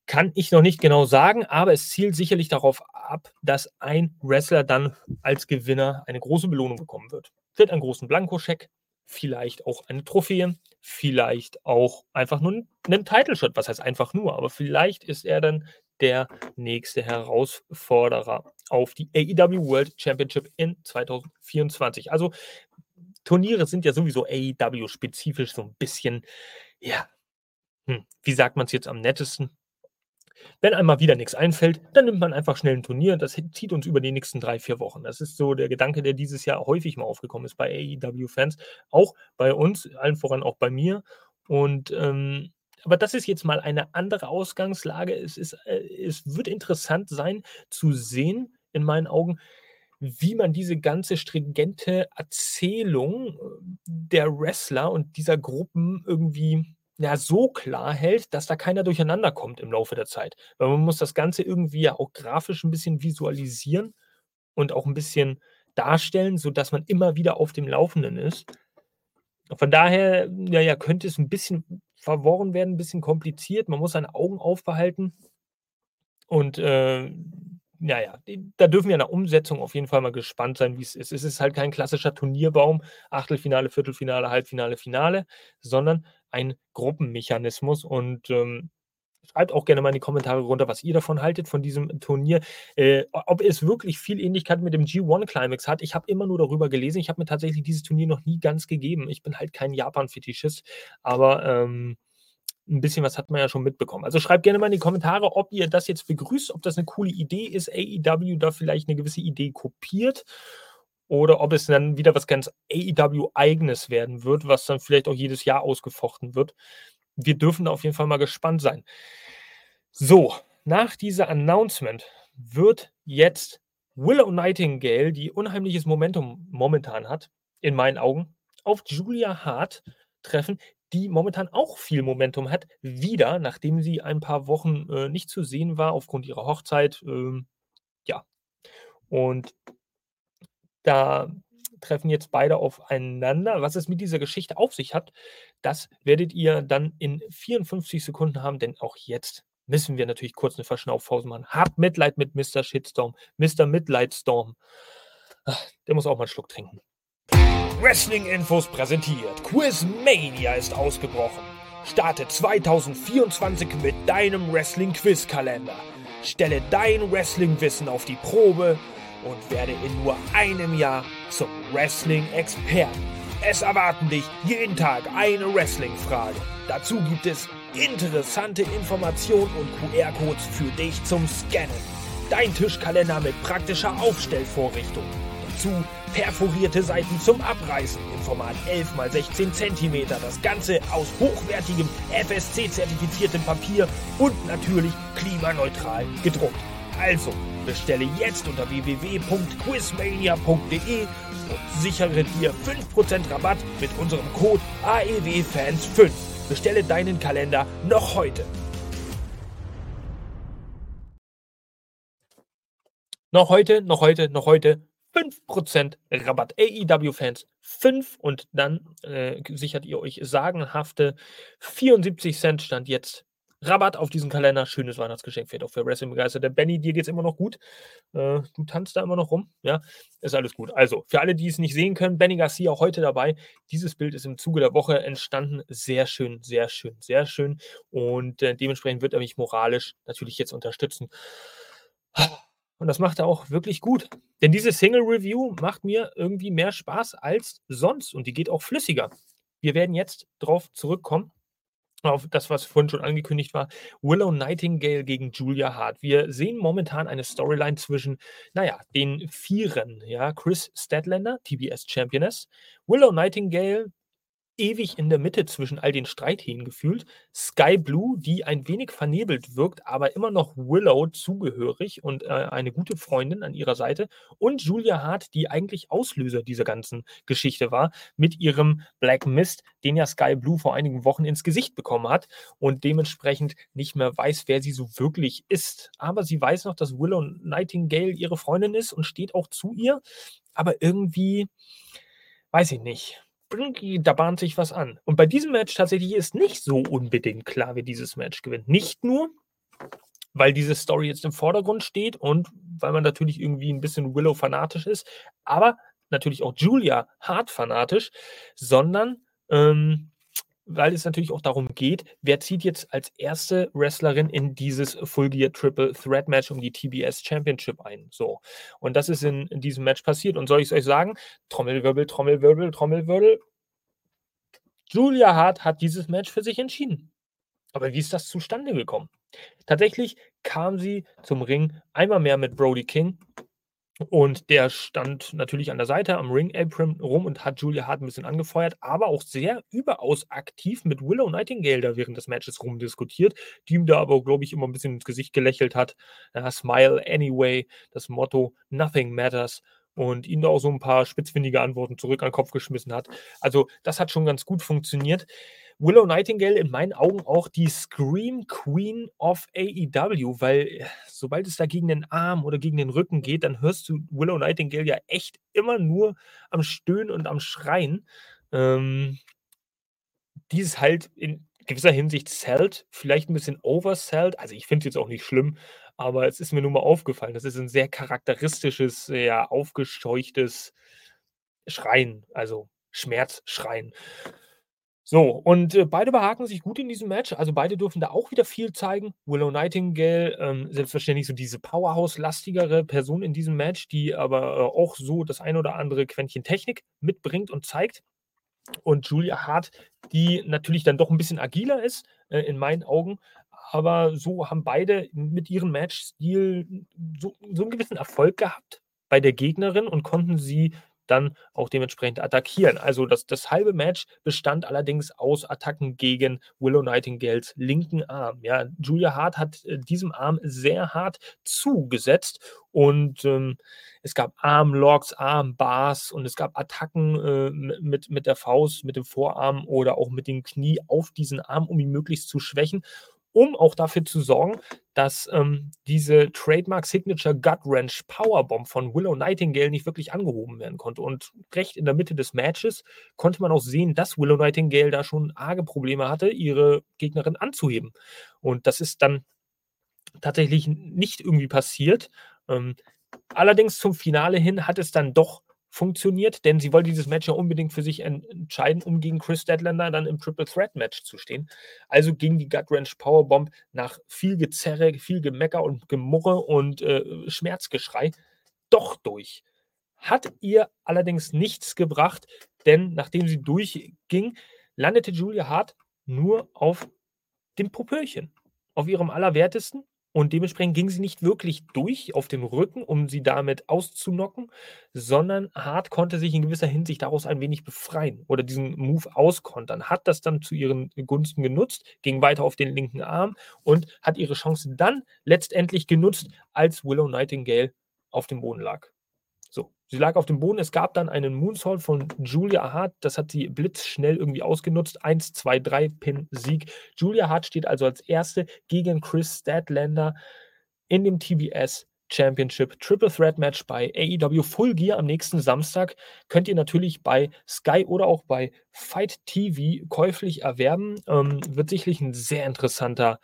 Kann ich noch nicht genau sagen, aber es zielt sicherlich darauf ab, dass ein Wrestler dann als Gewinner eine große Belohnung bekommen wird. Wird einen großen Blankoscheck, vielleicht auch eine Trophäe, vielleicht auch einfach nur einen Title Shot. Was heißt einfach nur, aber vielleicht ist er dann der nächste Herausforderer auf die AEW World Championship in 2024. Also Turniere sind ja sowieso AEW-spezifisch so ein bisschen, ja, hm, wie sagt man es jetzt am nettesten? Wenn einmal wieder nichts einfällt, dann nimmt man einfach schnell ein Turnier. Das zieht uns über die nächsten drei, vier Wochen. Das ist so der Gedanke, der dieses Jahr häufig mal aufgekommen ist bei AEW-Fans. Auch bei uns, allen voran auch bei mir. Und ähm, aber das ist jetzt mal eine andere Ausgangslage. Es, ist, äh, es wird interessant sein zu sehen, in meinen Augen, wie man diese ganze stringente Erzählung äh, der Wrestler und dieser Gruppen irgendwie ja, so klar hält, dass da keiner durcheinander kommt im Laufe der Zeit. Weil man muss das Ganze irgendwie ja auch grafisch ein bisschen visualisieren und auch ein bisschen darstellen, sodass man immer wieder auf dem Laufenden ist. Von daher, ja, ja, könnte es ein bisschen verworren werden, ein bisschen kompliziert. Man muss seine Augen aufbehalten. Und äh, ja, ja, da dürfen wir in der Umsetzung auf jeden Fall mal gespannt sein, wie es ist. Es ist halt kein klassischer Turnierbaum, Achtelfinale, Viertelfinale, Halbfinale, Finale, sondern ein Gruppenmechanismus. Und ähm, schreibt auch gerne mal in die Kommentare runter, was ihr davon haltet, von diesem Turnier. Äh, ob es wirklich viel Ähnlichkeit mit dem G1 Climax hat. Ich habe immer nur darüber gelesen. Ich habe mir tatsächlich dieses Turnier noch nie ganz gegeben. Ich bin halt kein Japan-Fetischist, aber ähm, ein bisschen was hat man ja schon mitbekommen. Also schreibt gerne mal in die Kommentare, ob ihr das jetzt begrüßt, ob das eine coole Idee ist, AEW da vielleicht eine gewisse Idee kopiert oder ob es dann wieder was ganz AEW-eigenes werden wird, was dann vielleicht auch jedes Jahr ausgefochten wird. Wir dürfen da auf jeden Fall mal gespannt sein. So, nach dieser Announcement wird jetzt Willow Nightingale, die unheimliches Momentum momentan hat, in meinen Augen, auf Julia Hart treffen, die momentan auch viel Momentum hat, wieder, nachdem sie ein paar Wochen äh, nicht zu sehen war aufgrund ihrer Hochzeit. Ähm, ja. Und da treffen jetzt beide aufeinander. Was es mit dieser Geschichte auf sich hat, das werdet ihr dann in 54 Sekunden haben, denn auch jetzt müssen wir natürlich kurz eine Verschnaufpause machen. Habt Mitleid mit Mr. Shitstorm, Mr. Midlightstorm. Der muss auch mal einen Schluck trinken. Wrestling Infos präsentiert. Quizmania ist ausgebrochen. Starte 2024 mit deinem Wrestling Quiz Kalender. Stelle dein Wrestling Wissen auf die Probe und werde in nur einem Jahr zum Wrestling Experten. Es erwarten dich jeden Tag eine Wrestling Frage. Dazu gibt es interessante Informationen und QR-Codes für dich zum Scannen. Dein Tischkalender mit praktischer Aufstellvorrichtung. Dazu perforierte Seiten zum Abreißen im Format 11 x 16 cm. Das Ganze aus hochwertigem FSC-zertifiziertem Papier und natürlich klimaneutral gedruckt. Also bestelle jetzt unter www.quizmania.de und sichere dir 5% Rabatt mit unserem Code AEWFans5. Bestelle deinen Kalender noch heute. Noch heute, noch heute, noch heute 5% Rabatt. AEW-Fans 5 und dann äh, sichert ihr euch sagenhafte 74 Cent Stand jetzt. Rabatt auf diesen Kalender. Schönes Weihnachtsgeschenk fehlt auch für Wrestling begeisterte. Benny, dir geht es immer noch gut. Äh, du tanzt da immer noch rum. Ja, ist alles gut. Also, für alle, die es nicht sehen können, Benny Garcia auch heute dabei. Dieses Bild ist im Zuge der Woche entstanden. Sehr schön, sehr schön, sehr schön. Und äh, dementsprechend wird er mich moralisch natürlich jetzt unterstützen. Und das macht er auch wirklich gut. Denn diese Single-Review macht mir irgendwie mehr Spaß als sonst und die geht auch flüssiger. Wir werden jetzt drauf zurückkommen. Auf das, was vorhin schon angekündigt war, Willow Nightingale gegen Julia Hart. Wir sehen momentan eine Storyline zwischen, naja, den Vieren, ja, Chris Statlander, TBS Championess, Willow Nightingale, ewig in der Mitte zwischen all den Streithähnen gefühlt. Sky Blue, die ein wenig vernebelt wirkt, aber immer noch Willow zugehörig und äh, eine gute Freundin an ihrer Seite. Und Julia Hart, die eigentlich Auslöser dieser ganzen Geschichte war, mit ihrem Black Mist, den ja Sky Blue vor einigen Wochen ins Gesicht bekommen hat und dementsprechend nicht mehr weiß, wer sie so wirklich ist. Aber sie weiß noch, dass Willow Nightingale ihre Freundin ist und steht auch zu ihr. Aber irgendwie, weiß ich nicht da bahnt sich was an. Und bei diesem Match tatsächlich ist nicht so unbedingt klar, wie dieses Match gewinnt. Nicht nur, weil diese Story jetzt im Vordergrund steht und weil man natürlich irgendwie ein bisschen Willow fanatisch ist, aber natürlich auch Julia hart fanatisch, sondern ähm, weil es natürlich auch darum geht, wer zieht jetzt als erste Wrestlerin in dieses Full Gear Triple Threat Match um die TBS Championship ein. So. Und das ist in, diesem Match passiert. Und soll ich es euch sagen? Trommelwirbel, Trommelwirbel, Trommelwirbel. Julia Hart hat dieses Match für sich entschieden. Aber wie ist das zustande gekommen? Tatsächlich kam sie zum Ring einmal mehr mit Brody King und der stand natürlich an der Seite am Ring Apron rum und hat Julia Hart ein bisschen angefeuert, aber auch sehr überaus aktiv mit Willow Nightingale da während des Matches rumdiskutiert, die ihm da aber, glaube ich, immer ein bisschen ins Gesicht gelächelt hat. Ja, Smile anyway, das Motto Nothing matters und ihm da auch so ein paar spitzfindige Antworten zurück an den Kopf geschmissen hat. Also, das hat schon ganz gut funktioniert. Willow Nightingale in meinen Augen auch die Scream Queen of AEW, weil äh, sobald es da gegen den Arm oder gegen den Rücken geht, dann hörst du Willow Nightingale ja echt immer nur am Stöhnen und am Schreien. Ähm, ist halt in gewisser Hinsicht zählt, vielleicht ein bisschen oversellt. Also ich finde es jetzt auch nicht schlimm, aber es ist mir nur mal aufgefallen. Das ist ein sehr charakteristisches, sehr aufgescheuchtes Schreien, also Schmerzschreien. So, und äh, beide behaken sich gut in diesem Match. Also beide dürfen da auch wieder viel zeigen. Willow Nightingale, ähm, selbstverständlich so diese Powerhouse-lastigere Person in diesem Match, die aber äh, auch so das ein oder andere Quäntchen Technik mitbringt und zeigt. Und Julia Hart, die natürlich dann doch ein bisschen agiler ist, äh, in meinen Augen. Aber so haben beide mit ihrem Matchstil so, so einen gewissen Erfolg gehabt bei der Gegnerin und konnten sie dann auch dementsprechend attackieren. Also das, das halbe Match bestand allerdings aus Attacken gegen Willow Nightingales linken Arm. Ja, Julia Hart hat äh, diesem Arm sehr hart zugesetzt und ähm, es gab Armlocks, Armbars und es gab Attacken äh, mit, mit der Faust, mit dem Vorarm oder auch mit dem Knie auf diesen Arm, um ihn möglichst zu schwächen um auch dafür zu sorgen, dass ähm, diese Trademark Signature Gut Wrench Powerbomb von Willow Nightingale nicht wirklich angehoben werden konnte. Und recht in der Mitte des Matches konnte man auch sehen, dass Willow Nightingale da schon arge Probleme hatte, ihre Gegnerin anzuheben. Und das ist dann tatsächlich nicht irgendwie passiert. Ähm, allerdings zum Finale hin hat es dann doch funktioniert, denn sie wollte dieses Match ja unbedingt für sich entscheiden, um gegen Chris Deadlander dann im Triple Threat Match zu stehen. Also ging die Gut Wrench Powerbomb nach viel Gezerre, viel Gemecker und Gemurre und äh, Schmerzgeschrei doch durch. Hat ihr allerdings nichts gebracht, denn nachdem sie durchging, landete Julia Hart nur auf dem Popöchen, auf ihrem Allerwertesten und dementsprechend ging sie nicht wirklich durch auf dem Rücken, um sie damit auszunocken, sondern Hart konnte sich in gewisser Hinsicht daraus ein wenig befreien oder diesen Move auskontern. Hat das dann zu ihren Gunsten genutzt, ging weiter auf den linken Arm und hat ihre Chance dann letztendlich genutzt, als Willow Nightingale auf dem Boden lag. Sie lag auf dem Boden. Es gab dann einen Moonsault von Julia Hart. Das hat sie blitzschnell irgendwie ausgenutzt. 1, 2, 3, Pin, Sieg. Julia Hart steht also als Erste gegen Chris Statlander in dem TBS Championship Triple Threat Match bei AEW Full Gear am nächsten Samstag. Könnt ihr natürlich bei Sky oder auch bei Fight TV käuflich erwerben. Ähm, wird sicherlich ein sehr interessanter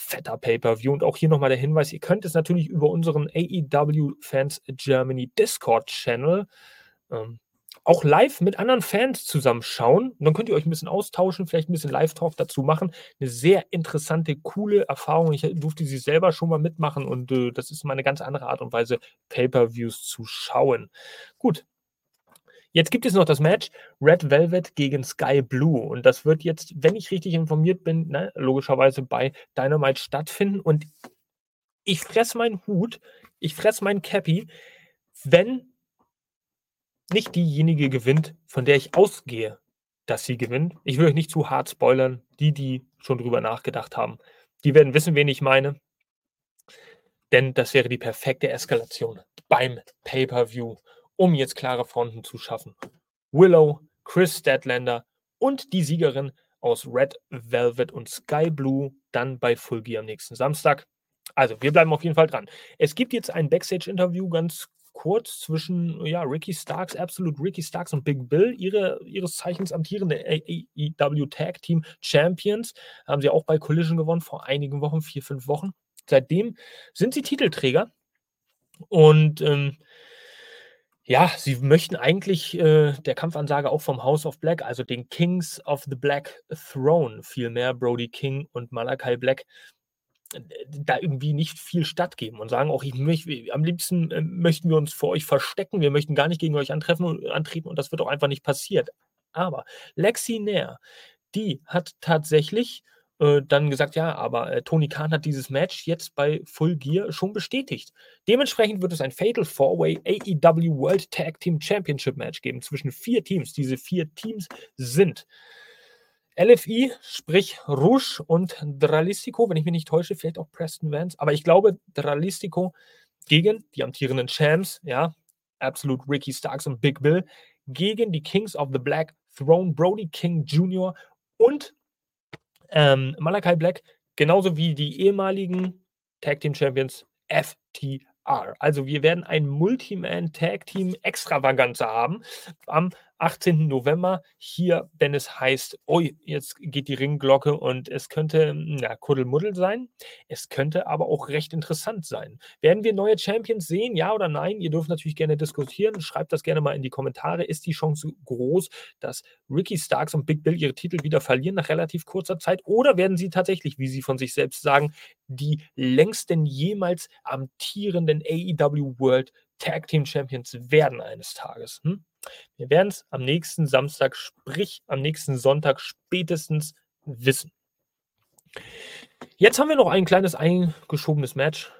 fetter Pay-per-View. Und auch hier nochmal der Hinweis, ihr könnt es natürlich über unseren AEW Fans Germany Discord-Channel ähm, auch live mit anderen Fans zusammenschauen. Dann könnt ihr euch ein bisschen austauschen, vielleicht ein bisschen Live-Talk dazu machen. Eine sehr interessante, coole Erfahrung. Ich durfte sie selber schon mal mitmachen und äh, das ist mal eine ganz andere Art und Weise, Pay-per-Views zu schauen. Gut, Jetzt gibt es noch das Match Red Velvet gegen Sky Blue. Und das wird jetzt, wenn ich richtig informiert bin, ne, logischerweise bei Dynamite stattfinden. Und ich fresse meinen Hut, ich fresse meinen Cappy, wenn nicht diejenige gewinnt, von der ich ausgehe, dass sie gewinnt. Ich will euch nicht zu hart spoilern. Die, die schon drüber nachgedacht haben, die werden wissen, wen ich meine. Denn das wäre die perfekte Eskalation beim Pay-per-View um jetzt klare Fronten zu schaffen. Willow, Chris Statlander und die Siegerin aus Red Velvet und Sky Blue dann bei Full Gear am nächsten Samstag. Also, wir bleiben auf jeden Fall dran. Es gibt jetzt ein Backstage-Interview ganz kurz zwischen ja, Ricky Starks, absolut Ricky Starks und Big Bill, ihre, ihres Zeichens amtierende AEW Tag Team Champions. Haben sie auch bei Collision gewonnen vor einigen Wochen, vier, fünf Wochen. Seitdem sind sie Titelträger. Und ähm, ja, sie möchten eigentlich äh, der Kampfansage auch vom House of Black, also den Kings of the Black Throne, vielmehr Brody King und Malachi Black, äh, da irgendwie nicht viel stattgeben und sagen auch, ich möchte, am liebsten äh, möchten wir uns vor euch verstecken, wir möchten gar nicht gegen euch antreffen antreten und das wird auch einfach nicht passiert. Aber Lexi Nair, die hat tatsächlich äh, dann gesagt, ja, aber äh, Tony Khan hat dieses Match jetzt bei Full Gear schon bestätigt. Dementsprechend wird es ein Fatal Four-Way AEW World Tag Team Championship Match geben zwischen vier Teams. Diese vier Teams sind LFI, sprich Rouge und Dralistico, wenn ich mich nicht täusche, vielleicht auch Preston Vance, aber ich glaube Dralistico gegen die amtierenden Champs, ja, Absolute Ricky Starks und Big Bill, gegen die Kings of the Black Throne, Brody King Jr. und ähm, Malachi Black, genauso wie die ehemaligen Tag Team Champions FTR. Also wir werden ein Multiman Tag Team Extravaganza haben am 18. November hier, wenn es heißt, oh, jetzt geht die Ringglocke und es könnte, na, Kuddelmuddel sein. Es könnte aber auch recht interessant sein. Werden wir neue Champions sehen, ja oder nein? Ihr dürft natürlich gerne diskutieren. Schreibt das gerne mal in die Kommentare. Ist die Chance groß, dass Ricky Starks und Big Bill ihre Titel wieder verlieren nach relativ kurzer Zeit? Oder werden sie tatsächlich, wie sie von sich selbst sagen, die längsten jemals amtierenden AEW World Tag Team Champions werden eines Tages? Hm? Wir werden es am nächsten Samstag, sprich am nächsten Sonntag spätestens wissen. Jetzt haben wir noch ein kleines eingeschobenes Match.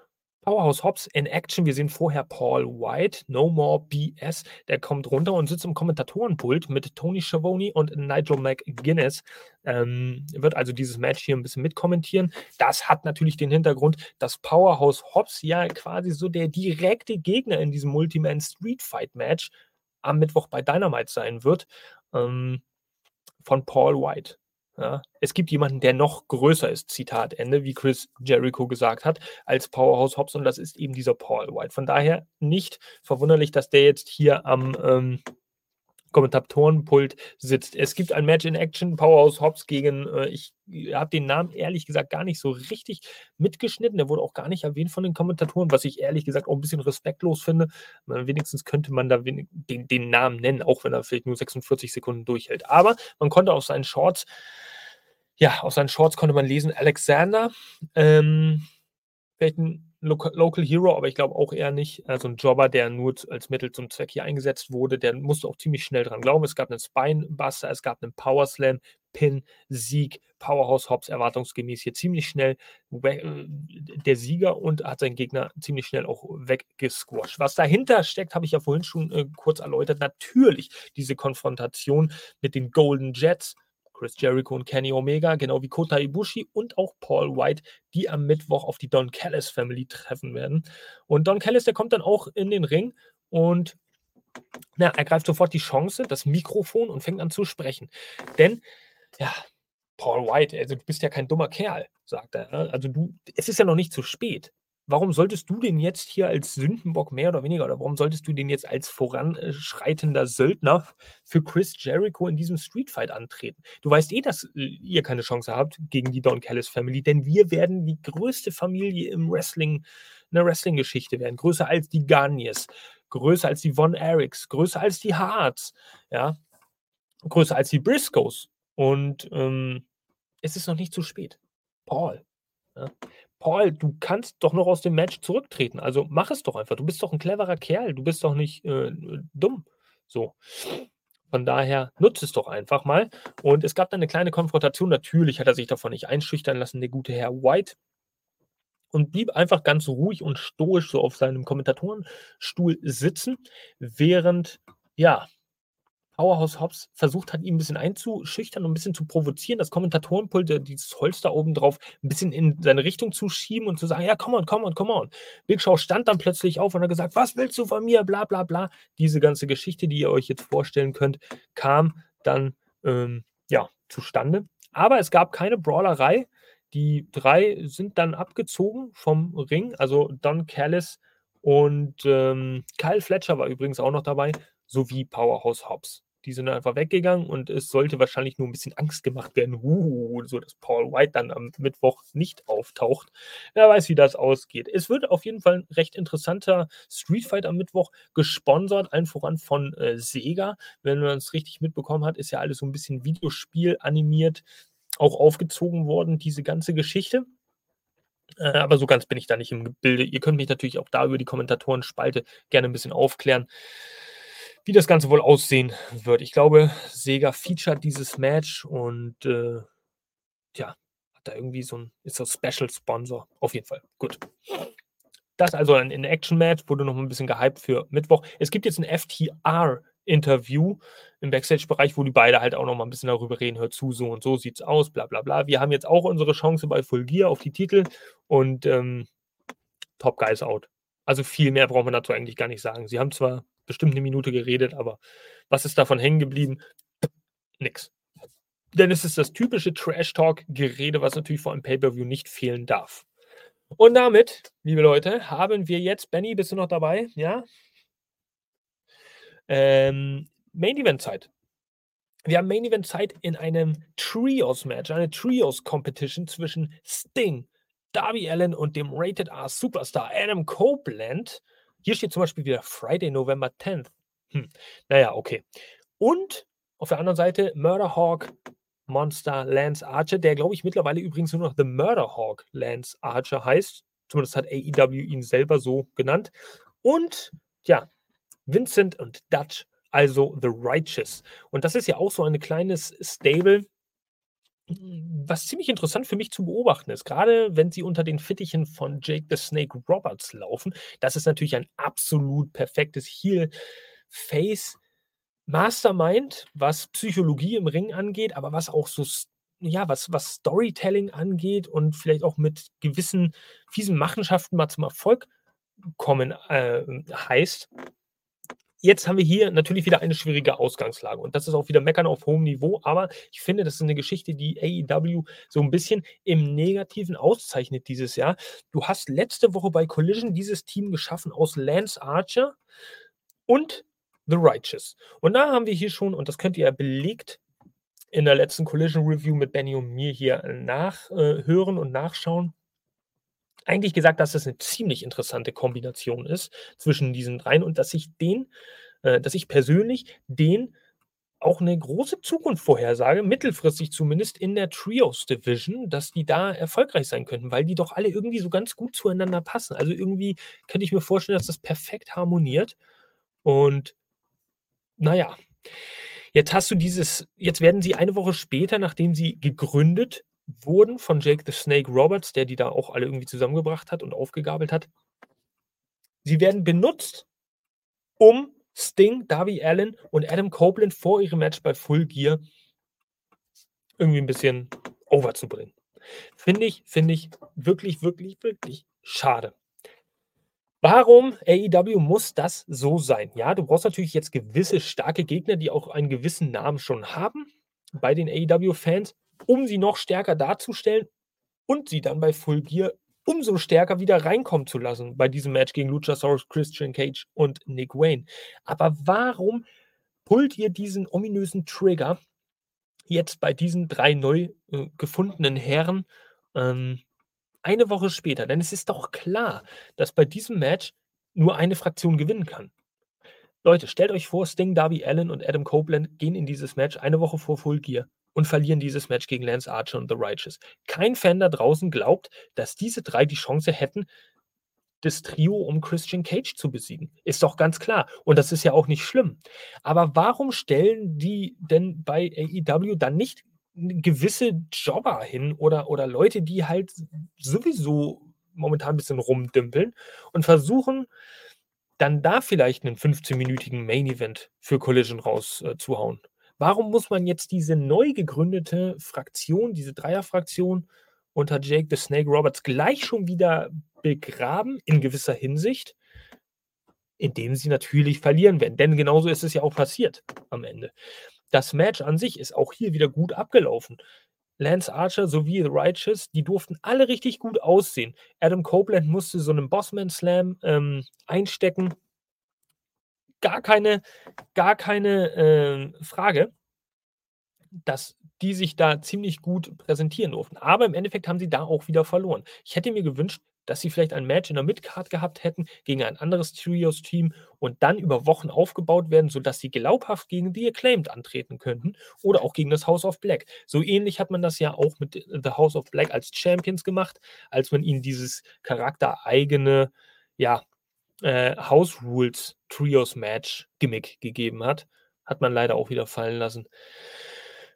Powerhouse Hobbs in Action. Wir sehen vorher Paul White, No More BS. Der kommt runter und sitzt im Kommentatorenpult mit Tony Schiavone und Nigel McGuinness. Ähm, wird also dieses Match hier ein bisschen mitkommentieren. Das hat natürlich den Hintergrund, dass Powerhouse Hobbs ja quasi so der direkte Gegner in diesem Multiman Street Fight Match am Mittwoch bei Dynamite sein wird, ähm, von Paul White. Ja, es gibt jemanden, der noch größer ist, Zitat Ende, wie Chris Jericho gesagt hat, als Powerhouse Hobbs und das ist eben dieser Paul White. Von daher nicht verwunderlich, dass der jetzt hier am ähm, Kommentatorenpult sitzt. Es gibt ein Match in Action, Powerhouse Hobbs gegen, äh, ich habe den Namen ehrlich gesagt gar nicht so richtig mitgeschnitten. Der wurde auch gar nicht erwähnt von den Kommentatoren, was ich ehrlich gesagt auch ein bisschen respektlos finde. Wenigstens könnte man da den, den Namen nennen, auch wenn er vielleicht nur 46 Sekunden durchhält. Aber man konnte auf seinen Shorts, ja, auf seinen Shorts konnte man lesen, Alexander, ähm, vielleicht ein Local, Hero, aber ich glaube auch eher nicht. Also ein Jobber, der nur als Mittel zum Zweck hier eingesetzt wurde, der musste auch ziemlich schnell dran glauben. Es gab einen Spinebuster, es gab einen Power Slam, Pin, Sieg, Powerhouse Hobbs erwartungsgemäß hier ziemlich schnell äh, der Sieger und hat seinen Gegner ziemlich schnell auch weggesquasht. Was dahinter steckt, habe ich ja vorhin schon äh, kurz erläutert. Natürlich diese Konfrontation mit den Golden Jets Chris Jericho und Kenny Omega, genau wie Kota Ibushi und auch Paul White, die am Mittwoch auf die Don Callis Family treffen werden. Und Don Callis, der kommt dann auch in den Ring und na, ergreift sofort die Chance, das Mikrofon und fängt an zu sprechen. Denn, ja, Paul White, also du bist ja kein dummer Kerl, sagt er. Ne? Also du, es ist ja noch nicht zu spät warum solltest du den jetzt hier als Sündenbock mehr oder weniger oder warum solltest du den jetzt als voranschreitender Söldner für Chris Jericho in diesem Streetfight antreten? Du weißt eh, dass äh, ihr keine Chance habt gegen die Don Callis Family, denn wir werden die größte Familie im Wrestling, in der Wrestling-Geschichte werden. Größer als die Garniers, größer als die Von Erics, größer als die Hearts, ja, größer als die Briscoes. Und ähm, es ist noch nicht zu spät. Paul, ja. Paul, du kannst doch noch aus dem Match zurücktreten. Also mach es doch einfach. Du bist doch ein cleverer Kerl. Du bist doch nicht äh, dumm. So. Von daher nutzt es doch einfach mal. Und es gab dann eine kleine Konfrontation. Natürlich hat er sich davon nicht einschüchtern lassen, der gute Herr White. Und blieb einfach ganz ruhig und stoisch so auf seinem Kommentatorenstuhl sitzen, während, ja, Powerhouse Hobbs versucht hat, ihn ein bisschen einzuschüchtern und ein bisschen zu provozieren, das Kommentatorenpult, äh, dieses Holster oben drauf, ein bisschen in seine Richtung zu schieben und zu sagen, ja, come on, come on, come on. Big Show stand dann plötzlich auf und hat gesagt, was willst du von mir, bla bla bla. Diese ganze Geschichte, die ihr euch jetzt vorstellen könnt, kam dann ähm, ja, zustande. Aber es gab keine Brawlerei. Die drei sind dann abgezogen vom Ring, also Don Callis und ähm, Kyle Fletcher war übrigens auch noch dabei, sowie Powerhouse Hobbs die sind einfach weggegangen und es sollte wahrscheinlich nur ein bisschen Angst gemacht werden, uh, so dass Paul White dann am Mittwoch nicht auftaucht. Wer weiß, wie das ausgeht. Es wird auf jeden Fall ein recht interessanter Street Fight am Mittwoch, gesponsert, allen voran von äh, Sega. Wenn man es richtig mitbekommen hat, ist ja alles so ein bisschen Videospiel animiert, auch aufgezogen worden, diese ganze Geschichte. Äh, aber so ganz bin ich da nicht im Bilde. Ihr könnt mich natürlich auch da über die Kommentatoren-Spalte gerne ein bisschen aufklären wie das Ganze wohl aussehen wird. Ich glaube, Sega featured dieses Match und äh, ja, hat da irgendwie so ein, ist so Special Sponsor. Auf jeden Fall. Gut. Das also ein In-Action-Match, wurde noch ein bisschen gehypt für Mittwoch. Es gibt jetzt ein FTR-Interview im Backstage-Bereich, wo die beide halt auch noch mal ein bisschen darüber reden, hört zu, so und so sieht's aus, bla bla bla. Wir haben jetzt auch unsere Chance bei Full Gear auf die Titel und ähm, Top Guys out. Also viel mehr braucht man dazu eigentlich gar nicht sagen. Sie haben zwar bestimmt eine Minute geredet, aber was ist davon hängen geblieben? Nix. Denn es ist das typische Trash-Talk-Gerede, was natürlich vor einem Pay-Per-View nicht fehlen darf. Und damit, liebe Leute, haben wir jetzt, Benny, bist du noch dabei? Ja? Ähm, Main-Event-Zeit. Wir haben Main-Event-Zeit in einem Trios-Match, eine Trios-Competition zwischen Sting, Darby Allen und dem Rated R Superstar Adam Copeland hier steht zum Beispiel wieder Friday, November 10th. Hm. Naja, okay. Und auf der anderen Seite Murderhawk Monster Lance Archer, der glaube ich mittlerweile übrigens nur noch The Murderhawk Lance Archer heißt. Zumindest hat AEW ihn selber so genannt. Und ja, Vincent und Dutch, also The Righteous. Und das ist ja auch so ein kleines Stable, was ziemlich interessant für mich zu beobachten ist, gerade wenn sie unter den Fittichen von Jake the Snake Roberts laufen. Das ist natürlich ein absolut perfektes Heel-Face. Mastermind, was Psychologie im Ring angeht, aber was auch so, ja, was, was Storytelling angeht und vielleicht auch mit gewissen fiesen Machenschaften mal zum Erfolg kommen äh, heißt. Jetzt haben wir hier natürlich wieder eine schwierige Ausgangslage und das ist auch wieder Meckern auf hohem Niveau, aber ich finde, das ist eine Geschichte, die AEW so ein bisschen im Negativen auszeichnet dieses Jahr. Du hast letzte Woche bei Collision dieses Team geschaffen aus Lance Archer und The Righteous. Und da haben wir hier schon, und das könnt ihr ja belegt in der letzten Collision Review mit Benny und mir hier nachhören und nachschauen, eigentlich gesagt, dass das eine ziemlich interessante Kombination ist zwischen diesen dreien und dass ich den, äh, dass ich persönlich den auch eine große Zukunft vorhersage, mittelfristig zumindest in der Trios Division, dass die da erfolgreich sein könnten, weil die doch alle irgendwie so ganz gut zueinander passen. Also irgendwie könnte ich mir vorstellen, dass das perfekt harmoniert. Und naja, jetzt hast du dieses, jetzt werden sie eine Woche später, nachdem sie gegründet wurden von Jake the Snake Roberts, der die da auch alle irgendwie zusammengebracht hat und aufgegabelt hat. Sie werden benutzt, um Sting, Darby Allen und Adam Copeland vor ihrem Match bei Full Gear irgendwie ein bisschen overzubringen. Finde ich, finde ich wirklich, wirklich, wirklich schade. Warum AEW muss das so sein? Ja, du brauchst natürlich jetzt gewisse starke Gegner, die auch einen gewissen Namen schon haben bei den AEW-Fans um sie noch stärker darzustellen und sie dann bei Full Gear umso stärker wieder reinkommen zu lassen bei diesem Match gegen Luchasaurus, Christian Cage und Nick Wayne. Aber warum pullt ihr diesen ominösen Trigger jetzt bei diesen drei neu äh, gefundenen Herren ähm, eine Woche später? Denn es ist doch klar, dass bei diesem Match nur eine Fraktion gewinnen kann. Leute, stellt euch vor, Sting, Darby Allen und Adam Copeland gehen in dieses Match eine Woche vor Full Gear und verlieren dieses Match gegen Lance Archer und The Righteous. Kein Fan da draußen glaubt, dass diese drei die Chance hätten, das Trio um Christian Cage zu besiegen. Ist doch ganz klar. Und das ist ja auch nicht schlimm. Aber warum stellen die denn bei AEW dann nicht gewisse Jobber hin oder, oder Leute, die halt sowieso momentan ein bisschen rumdümpeln und versuchen, dann da vielleicht einen 15-minütigen Main-Event für Collision rauszuhauen. Äh, Warum muss man jetzt diese neu gegründete Fraktion, diese Dreierfraktion unter Jake the Snake Roberts gleich schon wieder begraben, in gewisser Hinsicht, indem sie natürlich verlieren werden? Denn genauso ist es ja auch passiert am Ende. Das Match an sich ist auch hier wieder gut abgelaufen. Lance Archer sowie The Righteous, die durften alle richtig gut aussehen. Adam Copeland musste so einen Bossman Slam ähm, einstecken. Gar keine, gar keine äh, Frage, dass die sich da ziemlich gut präsentieren durften. Aber im Endeffekt haben sie da auch wieder verloren. Ich hätte mir gewünscht, dass sie vielleicht ein Match in der Midcard gehabt hätten gegen ein anderes Trios-Team und dann über Wochen aufgebaut werden, sodass sie glaubhaft gegen die Acclaimed antreten könnten oder auch gegen das House of Black. So ähnlich hat man das ja auch mit The House of Black als Champions gemacht, als man ihnen dieses charaktereigene, ja, äh, House Rules Trios Match Gimmick gegeben hat. Hat man leider auch wieder fallen lassen.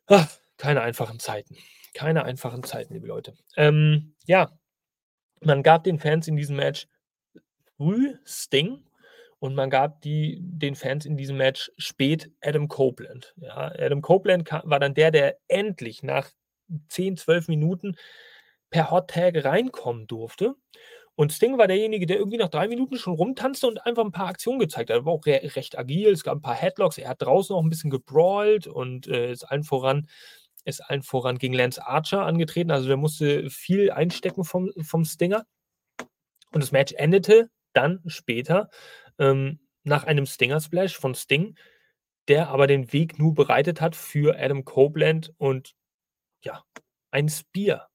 Ach, keine einfachen Zeiten. Keine einfachen Zeiten, liebe Leute. Ähm, ja, man gab den Fans in diesem Match früh Sting und man gab die, den Fans in diesem Match spät Adam Copeland. Ja, Adam Copeland kam, war dann der, der endlich nach 10, 12 Minuten per Hot Tag reinkommen durfte. Und Sting war derjenige, der irgendwie nach drei Minuten schon rumtanzte und einfach ein paar Aktionen gezeigt hat. Er war auch re recht agil, es gab ein paar Headlocks, er hat draußen auch ein bisschen gebrawlt und äh, ist allen voran ist allen voran gegen Lance Archer angetreten. Also der musste viel einstecken vom, vom Stinger. Und das Match endete dann später ähm, nach einem Stinger-Splash von Sting, der aber den Weg nur bereitet hat für Adam Copeland und ja, ein Spear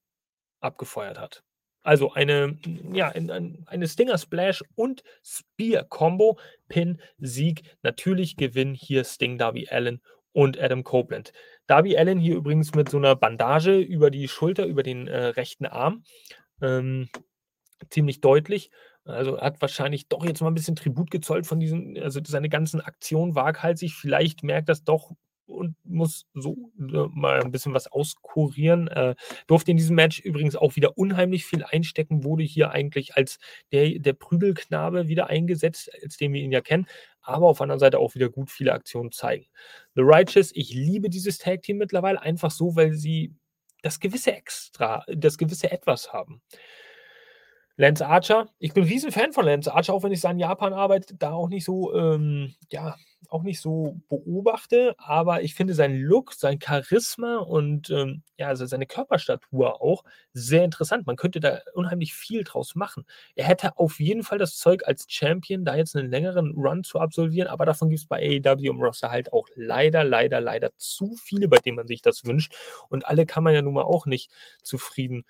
abgefeuert hat. Also eine, ja, eine Stinger Splash und Spear Combo, Pin, Sieg. Natürlich gewinnen hier Sting, Darby Allen und Adam Copeland. Darby Allen hier übrigens mit so einer Bandage über die Schulter, über den äh, rechten Arm. Ähm, ziemlich deutlich. Also hat wahrscheinlich doch jetzt mal ein bisschen Tribut gezollt von diesen, also seine ganzen Aktionen waghalsig. Vielleicht merkt das doch und muss so äh, mal ein bisschen was auskurieren. Äh, durfte in diesem Match übrigens auch wieder unheimlich viel einstecken, wurde hier eigentlich als der, der Prügelknabe wieder eingesetzt, als den wir ihn ja kennen, aber auf der anderen Seite auch wieder gut viele Aktionen zeigen. The Righteous, ich liebe dieses Tag Team mittlerweile einfach so, weil sie das gewisse Extra, das gewisse Etwas haben. Lance Archer, ich bin ein riesen Fan von Lance Archer, auch wenn ich in Japan arbeite, da auch nicht so, ähm, ja, auch nicht so beobachte, aber ich finde seinen Look, sein Charisma und ähm, ja, also seine Körperstatur auch sehr interessant. Man könnte da unheimlich viel draus machen. Er hätte auf jeden Fall das Zeug als Champion, da jetzt einen längeren Run zu absolvieren, aber davon gibt es bei AEW im Roster halt auch leider, leider, leider zu viele, bei denen man sich das wünscht. Und alle kann man ja nun mal auch nicht zufrieden,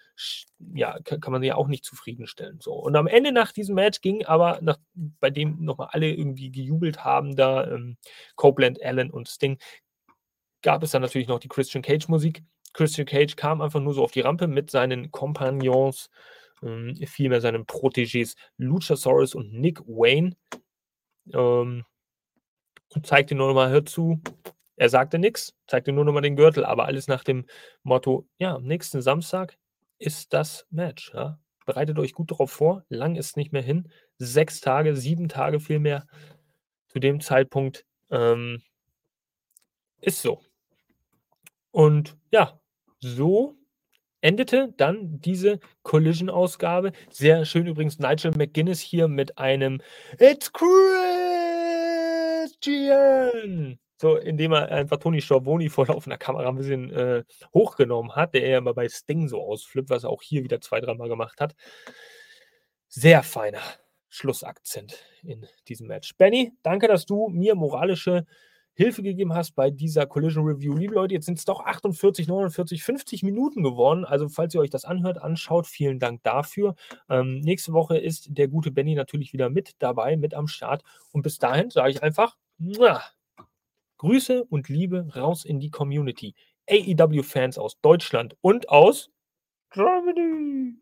ja, kann man ja auch nicht zufriedenstellen. So. Und am Ende nach diesem Match ging aber, nach, bei dem nochmal alle irgendwie gejubelt haben, da ähm, Copeland, Allen und Sting, gab es dann natürlich noch die Christian Cage Musik. Christian Cage kam einfach nur so auf die Rampe mit seinen Kompagnons, ähm, vielmehr seinen Protégés Luchasaurus und Nick Wayne. Ähm, und zeigte nur nochmal, hör zu, er sagte nichts, zeigte nur nochmal den Gürtel, aber alles nach dem Motto, ja, am nächsten Samstag ist das Match. Ja? Bereitet euch gut darauf vor, lang ist nicht mehr hin. Sechs Tage, sieben Tage vielmehr zu dem Zeitpunkt. Ähm, ist so. Und ja, so endete dann diese Collision-Ausgabe. Sehr schön übrigens Nigel McGuinness hier mit einem It's Christian! So, indem er einfach Tony Schiavone vor laufender Kamera ein bisschen äh, hochgenommen hat, der er immer bei Sting so ausflippt, was er auch hier wieder zwei, dreimal gemacht hat. Sehr feiner Schlussakzent in diesem Match. Benny, danke, dass du mir moralische Hilfe gegeben hast bei dieser Collision Review. Liebe Leute, jetzt sind es doch 48, 49, 50 Minuten geworden. Also, falls ihr euch das anhört, anschaut, vielen Dank dafür. Ähm, nächste Woche ist der gute Benny natürlich wieder mit dabei, mit am Start. Und bis dahin sage ich einfach, muah, Grüße und Liebe raus in die Community. AEW-Fans aus Deutschland und aus Germany.